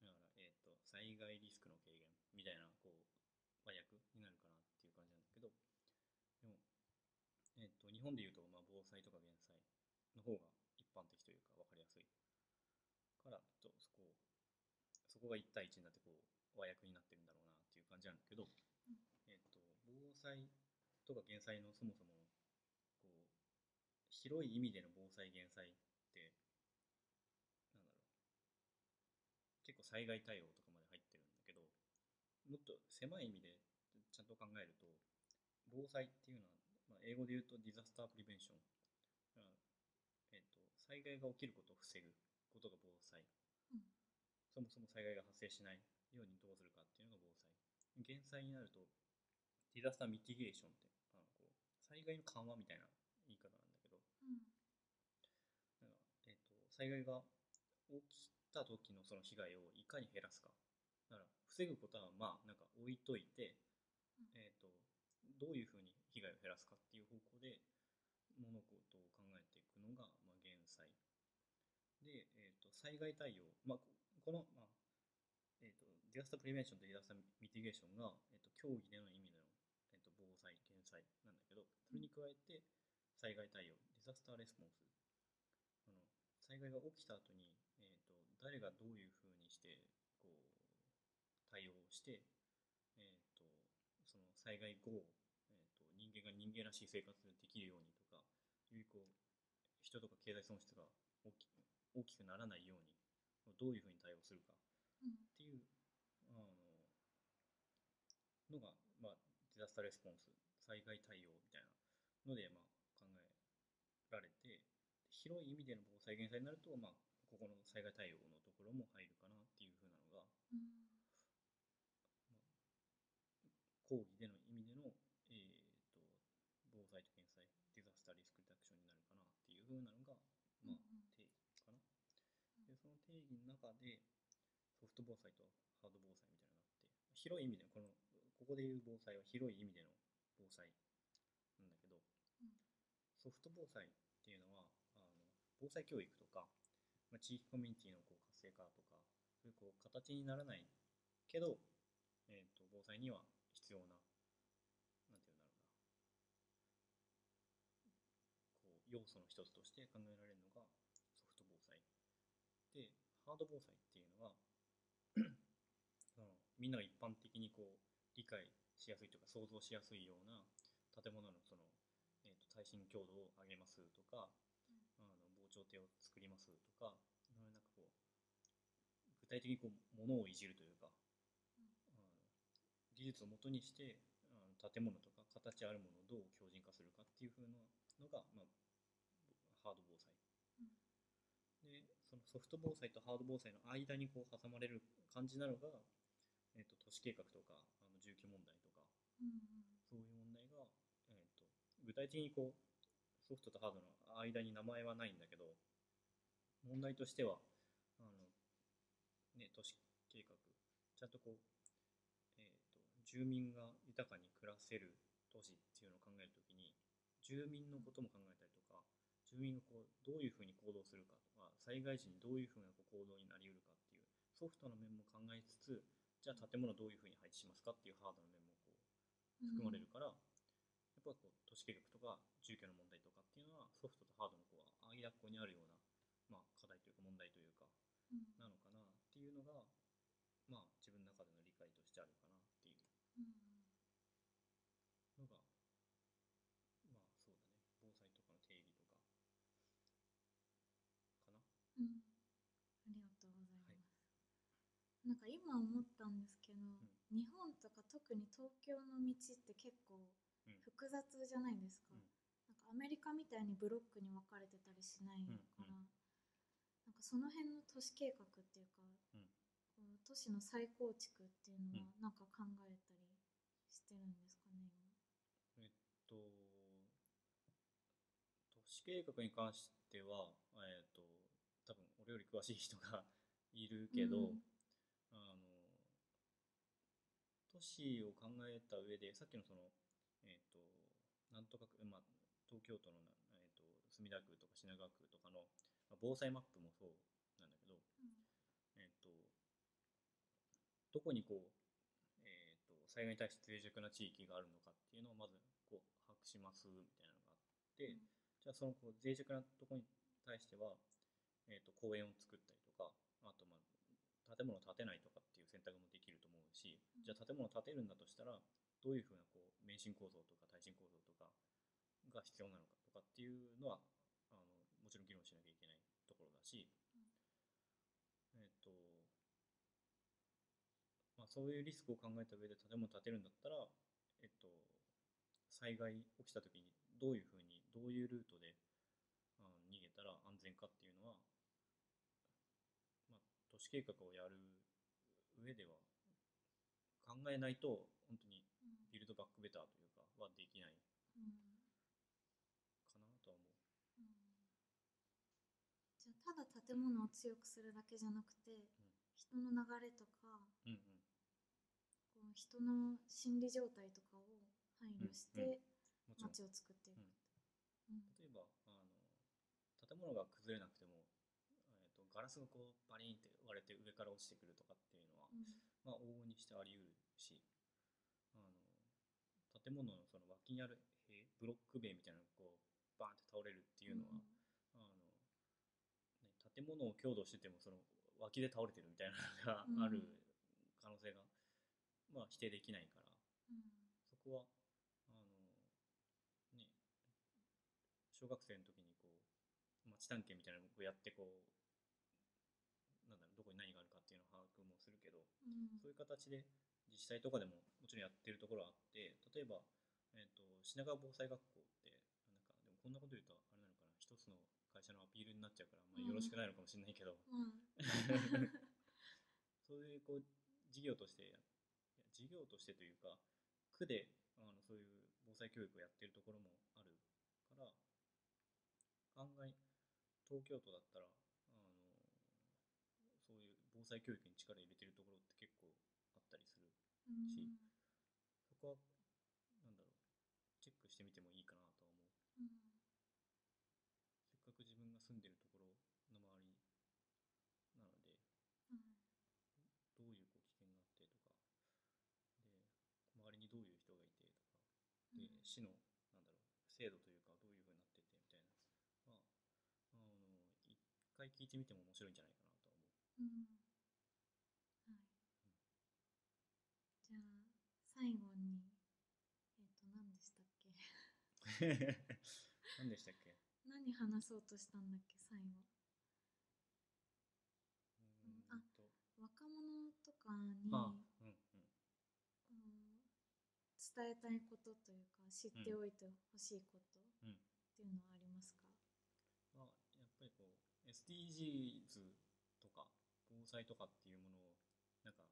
[SPEAKER 2] だからえっと災害リスクの軽減みたいなこう和訳になるかなっていう感じなんだけどでもえっと日本で言うとまあ防災とか減災の方が一般的というか分かりやすい。からとそこそこが一対一になってこう和訳になってるんだろうなっていう感じなんだけど、えっと防災とか減災のそもそもこう広い意味での防災減災ってなんだろう。結構災害対応とかまで入ってるんだけどもっと狭い意味でちゃんと考えると防災っていうのは、まあ、英語で言うと disaster prevention えっと災害が起きることを防ぐことが防災。
[SPEAKER 1] うん。
[SPEAKER 2] そもそも災害が発生しないようにどうするかっていうのが防災。減災になると disaster mitigation って災害の緩和みたいな言い方なんだけど。
[SPEAKER 1] うん。
[SPEAKER 2] なんか、えっと災害が起きた時のその被害をいかに減らすか。だから防ぐことはまあなんか置いといて、
[SPEAKER 1] うん。
[SPEAKER 2] えっとどういうふうに被害を減らすかっていう方向で物事を考えていくのが、まあ、減災。で、えっと災害対応、まあ、ここの、まあえっと disaster prevention と disaster mitigation が、えっと狭義での意味での、えっと防災減災なんだけどそれに加えて災害対応ディザスターレスポンス。あの災害が起きた後に、えー、と誰がどういうふうにしてこう対応して、えー、とその災害後、えー、と人間が人間らしい生活ができるようにとかよりこう人とか経済損失が大き大きくならないようにどういうふうに対応するか。っていうあののが、まあ、ディザスターレスポンス。災害対応みたいなので、まあ、考えられて広い意味での防災減災になると、まあ、ここの災害対応のところも入るかなっていうふうなのが
[SPEAKER 1] うん
[SPEAKER 2] 講義での意味での、えー、と防災と減災ディザスターリスクリダクションになるかなっていうふうなのが、まあ、定義かな。でその定義の中でソフト防災とハード防災みたいなのがあって広い意味でのこのここでいう防災は広い意味での防災なんだけど、
[SPEAKER 1] うん。
[SPEAKER 2] ソフト防災っていうのはあの防災教育とか、まあ、地域コミュニティのこう活性化とかそういうこう形にならないけど、えー、と防災には必要ななんていうんだろうな。こう要素の一つとして考えられるのがソフト防災。でハード防災っていうのは そのみんなが一般的にこう理解しやすいというか想像しやすいような建物のその、えー、と耐震強度を上げますとか、あの防潮堤を作りますとかなんかこう具体的にこう物をいじるというか、
[SPEAKER 1] うん。
[SPEAKER 2] あの技術をもとにしてあの建物とか形あるものをどう強靭化するかっていうふうなのが、まあ、ハード防災。でそのソフト防災とハード防災の間にこう挟まれる感じなのが、えー、と都市計画とかあの住居問題とそういう問題が、えー、と具体的にこうソフトとハードの間に名前はないんだけど問題としてはあの、ね、都市計画ちゃんとこう、えー、と住民が豊かに暮らせる都市っていうのを考えるときに住民のことも考えたりとか住民がこうどういうふうに行動するかとか災害時にどういうふうな行動になりうるかっていうソフトの面も考えつつじゃあ建物どういうふうに配置しますかっていうハードの面も含まれるから、やっぱこう都市計画とか住居の問題とかっていうのはソフトとハードのこう間っこにあるような、まあ、課題というか問題というか
[SPEAKER 1] うん。
[SPEAKER 2] なのかなっていうのが、まあ、自分の中での理解としてあるかなっていう
[SPEAKER 1] うん。
[SPEAKER 2] のがまあそうだね。防災とかの定義とかかな。
[SPEAKER 1] うん。ありがとうございます、
[SPEAKER 2] はい。
[SPEAKER 1] なんか今思ったんですけど、日本とか特に東京の道って結構
[SPEAKER 2] うん。
[SPEAKER 1] 複雑じゃないですか,、
[SPEAKER 2] うん。
[SPEAKER 1] なんかアメリカみたいにブロックに分かれてたりしないから、
[SPEAKER 2] うんうん。
[SPEAKER 1] なんかその辺の都市計画っていうか、
[SPEAKER 2] うん。
[SPEAKER 1] こう都市の再構築っていうのはなんか考えたりしてるんですかね
[SPEAKER 2] えっと都市計画に関してはえっと多分俺より詳しい人がいるけど、
[SPEAKER 1] うん
[SPEAKER 2] あの都市を考えた上でさっきのそのえっ、となんとか区、まあ、東京都のな、えー、と墨田区とか品川区とかの、まあ防災マップもそうなんだけど、えっ、とどこにこう、えー、と災害に対して脆弱な地域があるのかっていうのをまずこう把握しますみたいなのがあって、
[SPEAKER 1] うん。
[SPEAKER 2] じゃあそのこう脆弱なところに対しては、えー、と公園を作ったりとかあとまあ建物を建てないとかっていう選択もできるとし、
[SPEAKER 1] うん
[SPEAKER 2] じゃあ建物を建てるんだとしたらどういうふうなこう免震構造とか耐震構造とかが必要なのかとかっていうのはあのもちろん議論しなきゃいけないところだし、えっ、とまあ、そういうリスクを考えた上で建物を建てるんだったら、えっと、災害起きた時にどういうふうにどういうルートであの逃げたら安全かっていうのは、まあ、都市計画をやる上では考えないと本当に
[SPEAKER 1] うん。
[SPEAKER 2] ビルドバックベターというかはできない
[SPEAKER 1] うん
[SPEAKER 2] かなとは思う。
[SPEAKER 1] うん。じゃあただ建物を強くするだけじゃなくて、人の流れとか
[SPEAKER 2] うんうん。
[SPEAKER 1] こう人の心理状態とかを配慮して街を作っていく、
[SPEAKER 2] うん。
[SPEAKER 1] うん。
[SPEAKER 2] 例えばあの建物が崩れなくても、えー、とガラスがこうパリンって割れて上から落ちてくるとかっていうまあ、往々にしてあり得るしあの建物のその脇にある塀ブロック塀みたいなのがこうバーンって倒れるっていうのは、あのね、建物を強度しててもその脇で倒れてるみたいなのがある可能性がまあ否定できないから。
[SPEAKER 1] うん。
[SPEAKER 2] そこはあのね小学生の時にこう街探検みたいなのをやってこうなんだろうどこに何があるかっていうのを把握もするけど
[SPEAKER 1] うん。
[SPEAKER 2] そういう形で自治体とかでももちろんやってるところはあって例えば、えー、と品川防災学校ってなんかでもこんなこと言うとあれなのかな一つの会社のアピールになっちゃうから、まあ、よろしくないのかもしれないけど、
[SPEAKER 1] まあ
[SPEAKER 2] そういうこう事業として事業としてというか区であのそういう防災教育をやってるところもあるから案外東京都だったらあのそういう防災教育に力入れてるところってする
[SPEAKER 1] うん。
[SPEAKER 2] しそこはなんだろうチェックしてみてもいいかなとは思う。
[SPEAKER 1] うん。
[SPEAKER 2] せっかく自分が住んでるところの周りなので
[SPEAKER 1] うん。
[SPEAKER 2] どういうこう危険があってとかで周りにどういう人がいてとかで
[SPEAKER 1] うん。
[SPEAKER 2] 市のなんだろう制度というかどういうふうになっててみたいなまああの一回聞いてみても面白いんじゃないかなとは思う。
[SPEAKER 1] うんはいじゃあ最後にえっ、と何でしたっけ？
[SPEAKER 2] 何でしたっけ？
[SPEAKER 1] 何話そうとしたんだっけ？最後。
[SPEAKER 2] う
[SPEAKER 1] うん
[SPEAKER 2] ーんと。
[SPEAKER 1] 若者とかに
[SPEAKER 2] あうんうん。
[SPEAKER 1] うん伝えたいことというか知っておいてほしいこと
[SPEAKER 2] うん。
[SPEAKER 1] っていうのはありますか、
[SPEAKER 2] まあ、やっぱりこう SDGs とか防災とかっていうものをなんか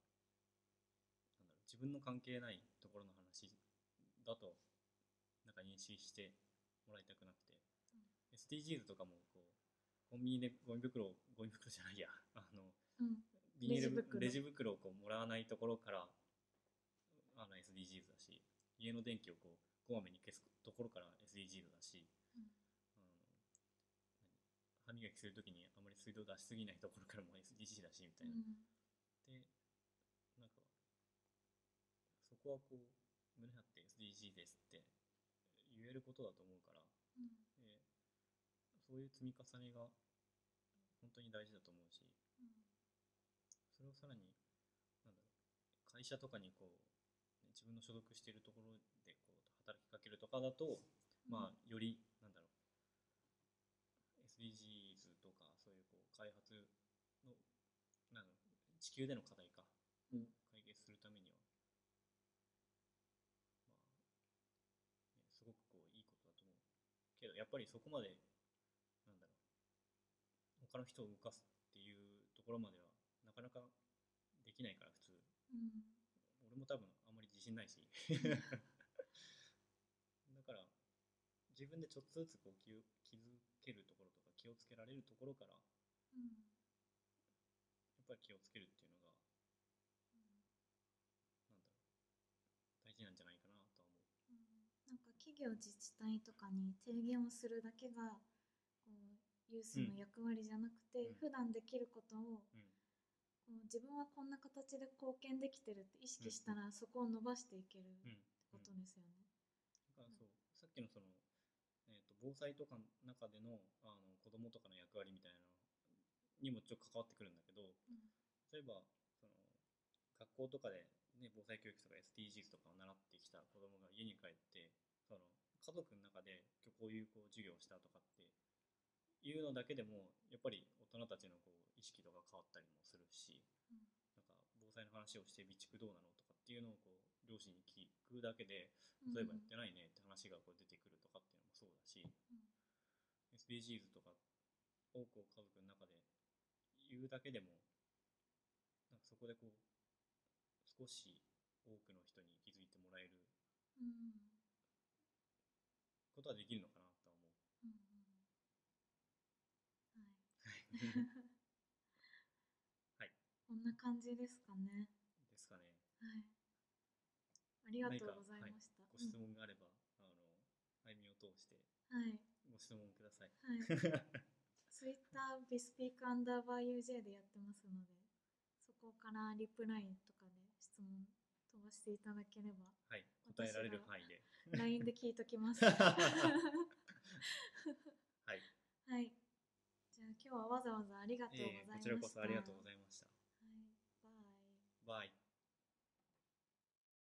[SPEAKER 2] 自分の関係ないところの話だとなんか認識してもらいたくなくて、SDGs とかもこうコンビニでゴミ袋をゴミ袋じゃないや。あの
[SPEAKER 1] うん。
[SPEAKER 2] ビニール
[SPEAKER 1] レジ袋。
[SPEAKER 2] レジ袋をこうもらわないところからあの SDGs だし家の電気をこうこまめに消すところから SDGs だし、
[SPEAKER 1] うん。
[SPEAKER 2] 歯磨きするときにあまり水道出しすぎないところからも SDG だしみたいな、でこはこう胸張って SDG ですって言えることだと思うから
[SPEAKER 1] うん。
[SPEAKER 2] でそういう積み重ねが本当に大事だと思うし
[SPEAKER 1] うん。
[SPEAKER 2] それをさらになんだろう会社とかにこうね自分の所属しているところでこう働きかけるとかだと、まあよりなんだろう SDGs とかそういうこう開発のなん地球での課題か。を
[SPEAKER 1] うん
[SPEAKER 2] 解決するためには、まあ、ね、すごくこういいことだと思うけどやっぱりそこまでなんだろう他の人を動かすっていうところまではなかなかできないから普通。
[SPEAKER 1] うん。
[SPEAKER 2] 俺も多分あんまり自信ないし。だから自分でちょっとずつこう気を気づけるところとか気をつけられるところからや
[SPEAKER 1] うん。
[SPEAKER 2] っぱり気をつけるっていうのがなんだろう大事なんじゃないかなとは思う
[SPEAKER 1] うんなんか企業自治体とかに提言をするだけがこうユースの役割じゃなくて、
[SPEAKER 2] うん。
[SPEAKER 1] 普段できることを
[SPEAKER 2] うん。
[SPEAKER 1] 自分はこんな形で貢献できてるって意識したら、そこを伸ばしていけるって
[SPEAKER 2] うん
[SPEAKER 1] ことですよね。
[SPEAKER 2] だからそう。さっきのその、えー、と防災とかの中でのあの子供とかの役割みたいなのにもちょっと関わってくるんだけど
[SPEAKER 1] うん。
[SPEAKER 2] 例えばその学校とかで、ね、防災教育とか SDGs とかを習ってきた子供が家に帰ってその家族の中で今日こういうこう授業をしたとかっていうのだけでもやっぱり大人たちのこう意識とか変わったりもするし
[SPEAKER 1] うん。
[SPEAKER 2] なんか防災の話をして備蓄どうなのとかっていうのをこう両親に聞くだけで
[SPEAKER 1] うん。
[SPEAKER 2] 例えばやってないねって話がこう出てくるとかっていうのもそうだし、
[SPEAKER 1] うん。
[SPEAKER 2] SDGs とかをこう家族の中で言うだけでもなんかそこでこう少し多くの人に気づいてもらえる
[SPEAKER 1] うん
[SPEAKER 2] ことはできるのかなとは思う。
[SPEAKER 1] うんうんはい
[SPEAKER 2] はい。
[SPEAKER 1] こんな感じですかね。
[SPEAKER 2] ですかね。
[SPEAKER 1] はい。ありがとうございました。
[SPEAKER 2] ご質問があれば、あの、あゆみを通して
[SPEAKER 1] うんはい。
[SPEAKER 2] ご質問ください。
[SPEAKER 1] はい。ツイッタービスピークアンダーバー UJ でやってますので、そこからリプラインとかで質問飛ばしていただければ、
[SPEAKER 2] はい。答えられる範囲で。
[SPEAKER 1] LINE で聞いときます。
[SPEAKER 2] はい。
[SPEAKER 1] はい。じゃあ今日はわざわざありがとうございました。
[SPEAKER 2] えーこちらこそありがとうございました。
[SPEAKER 1] はい。バイ。
[SPEAKER 2] バイ。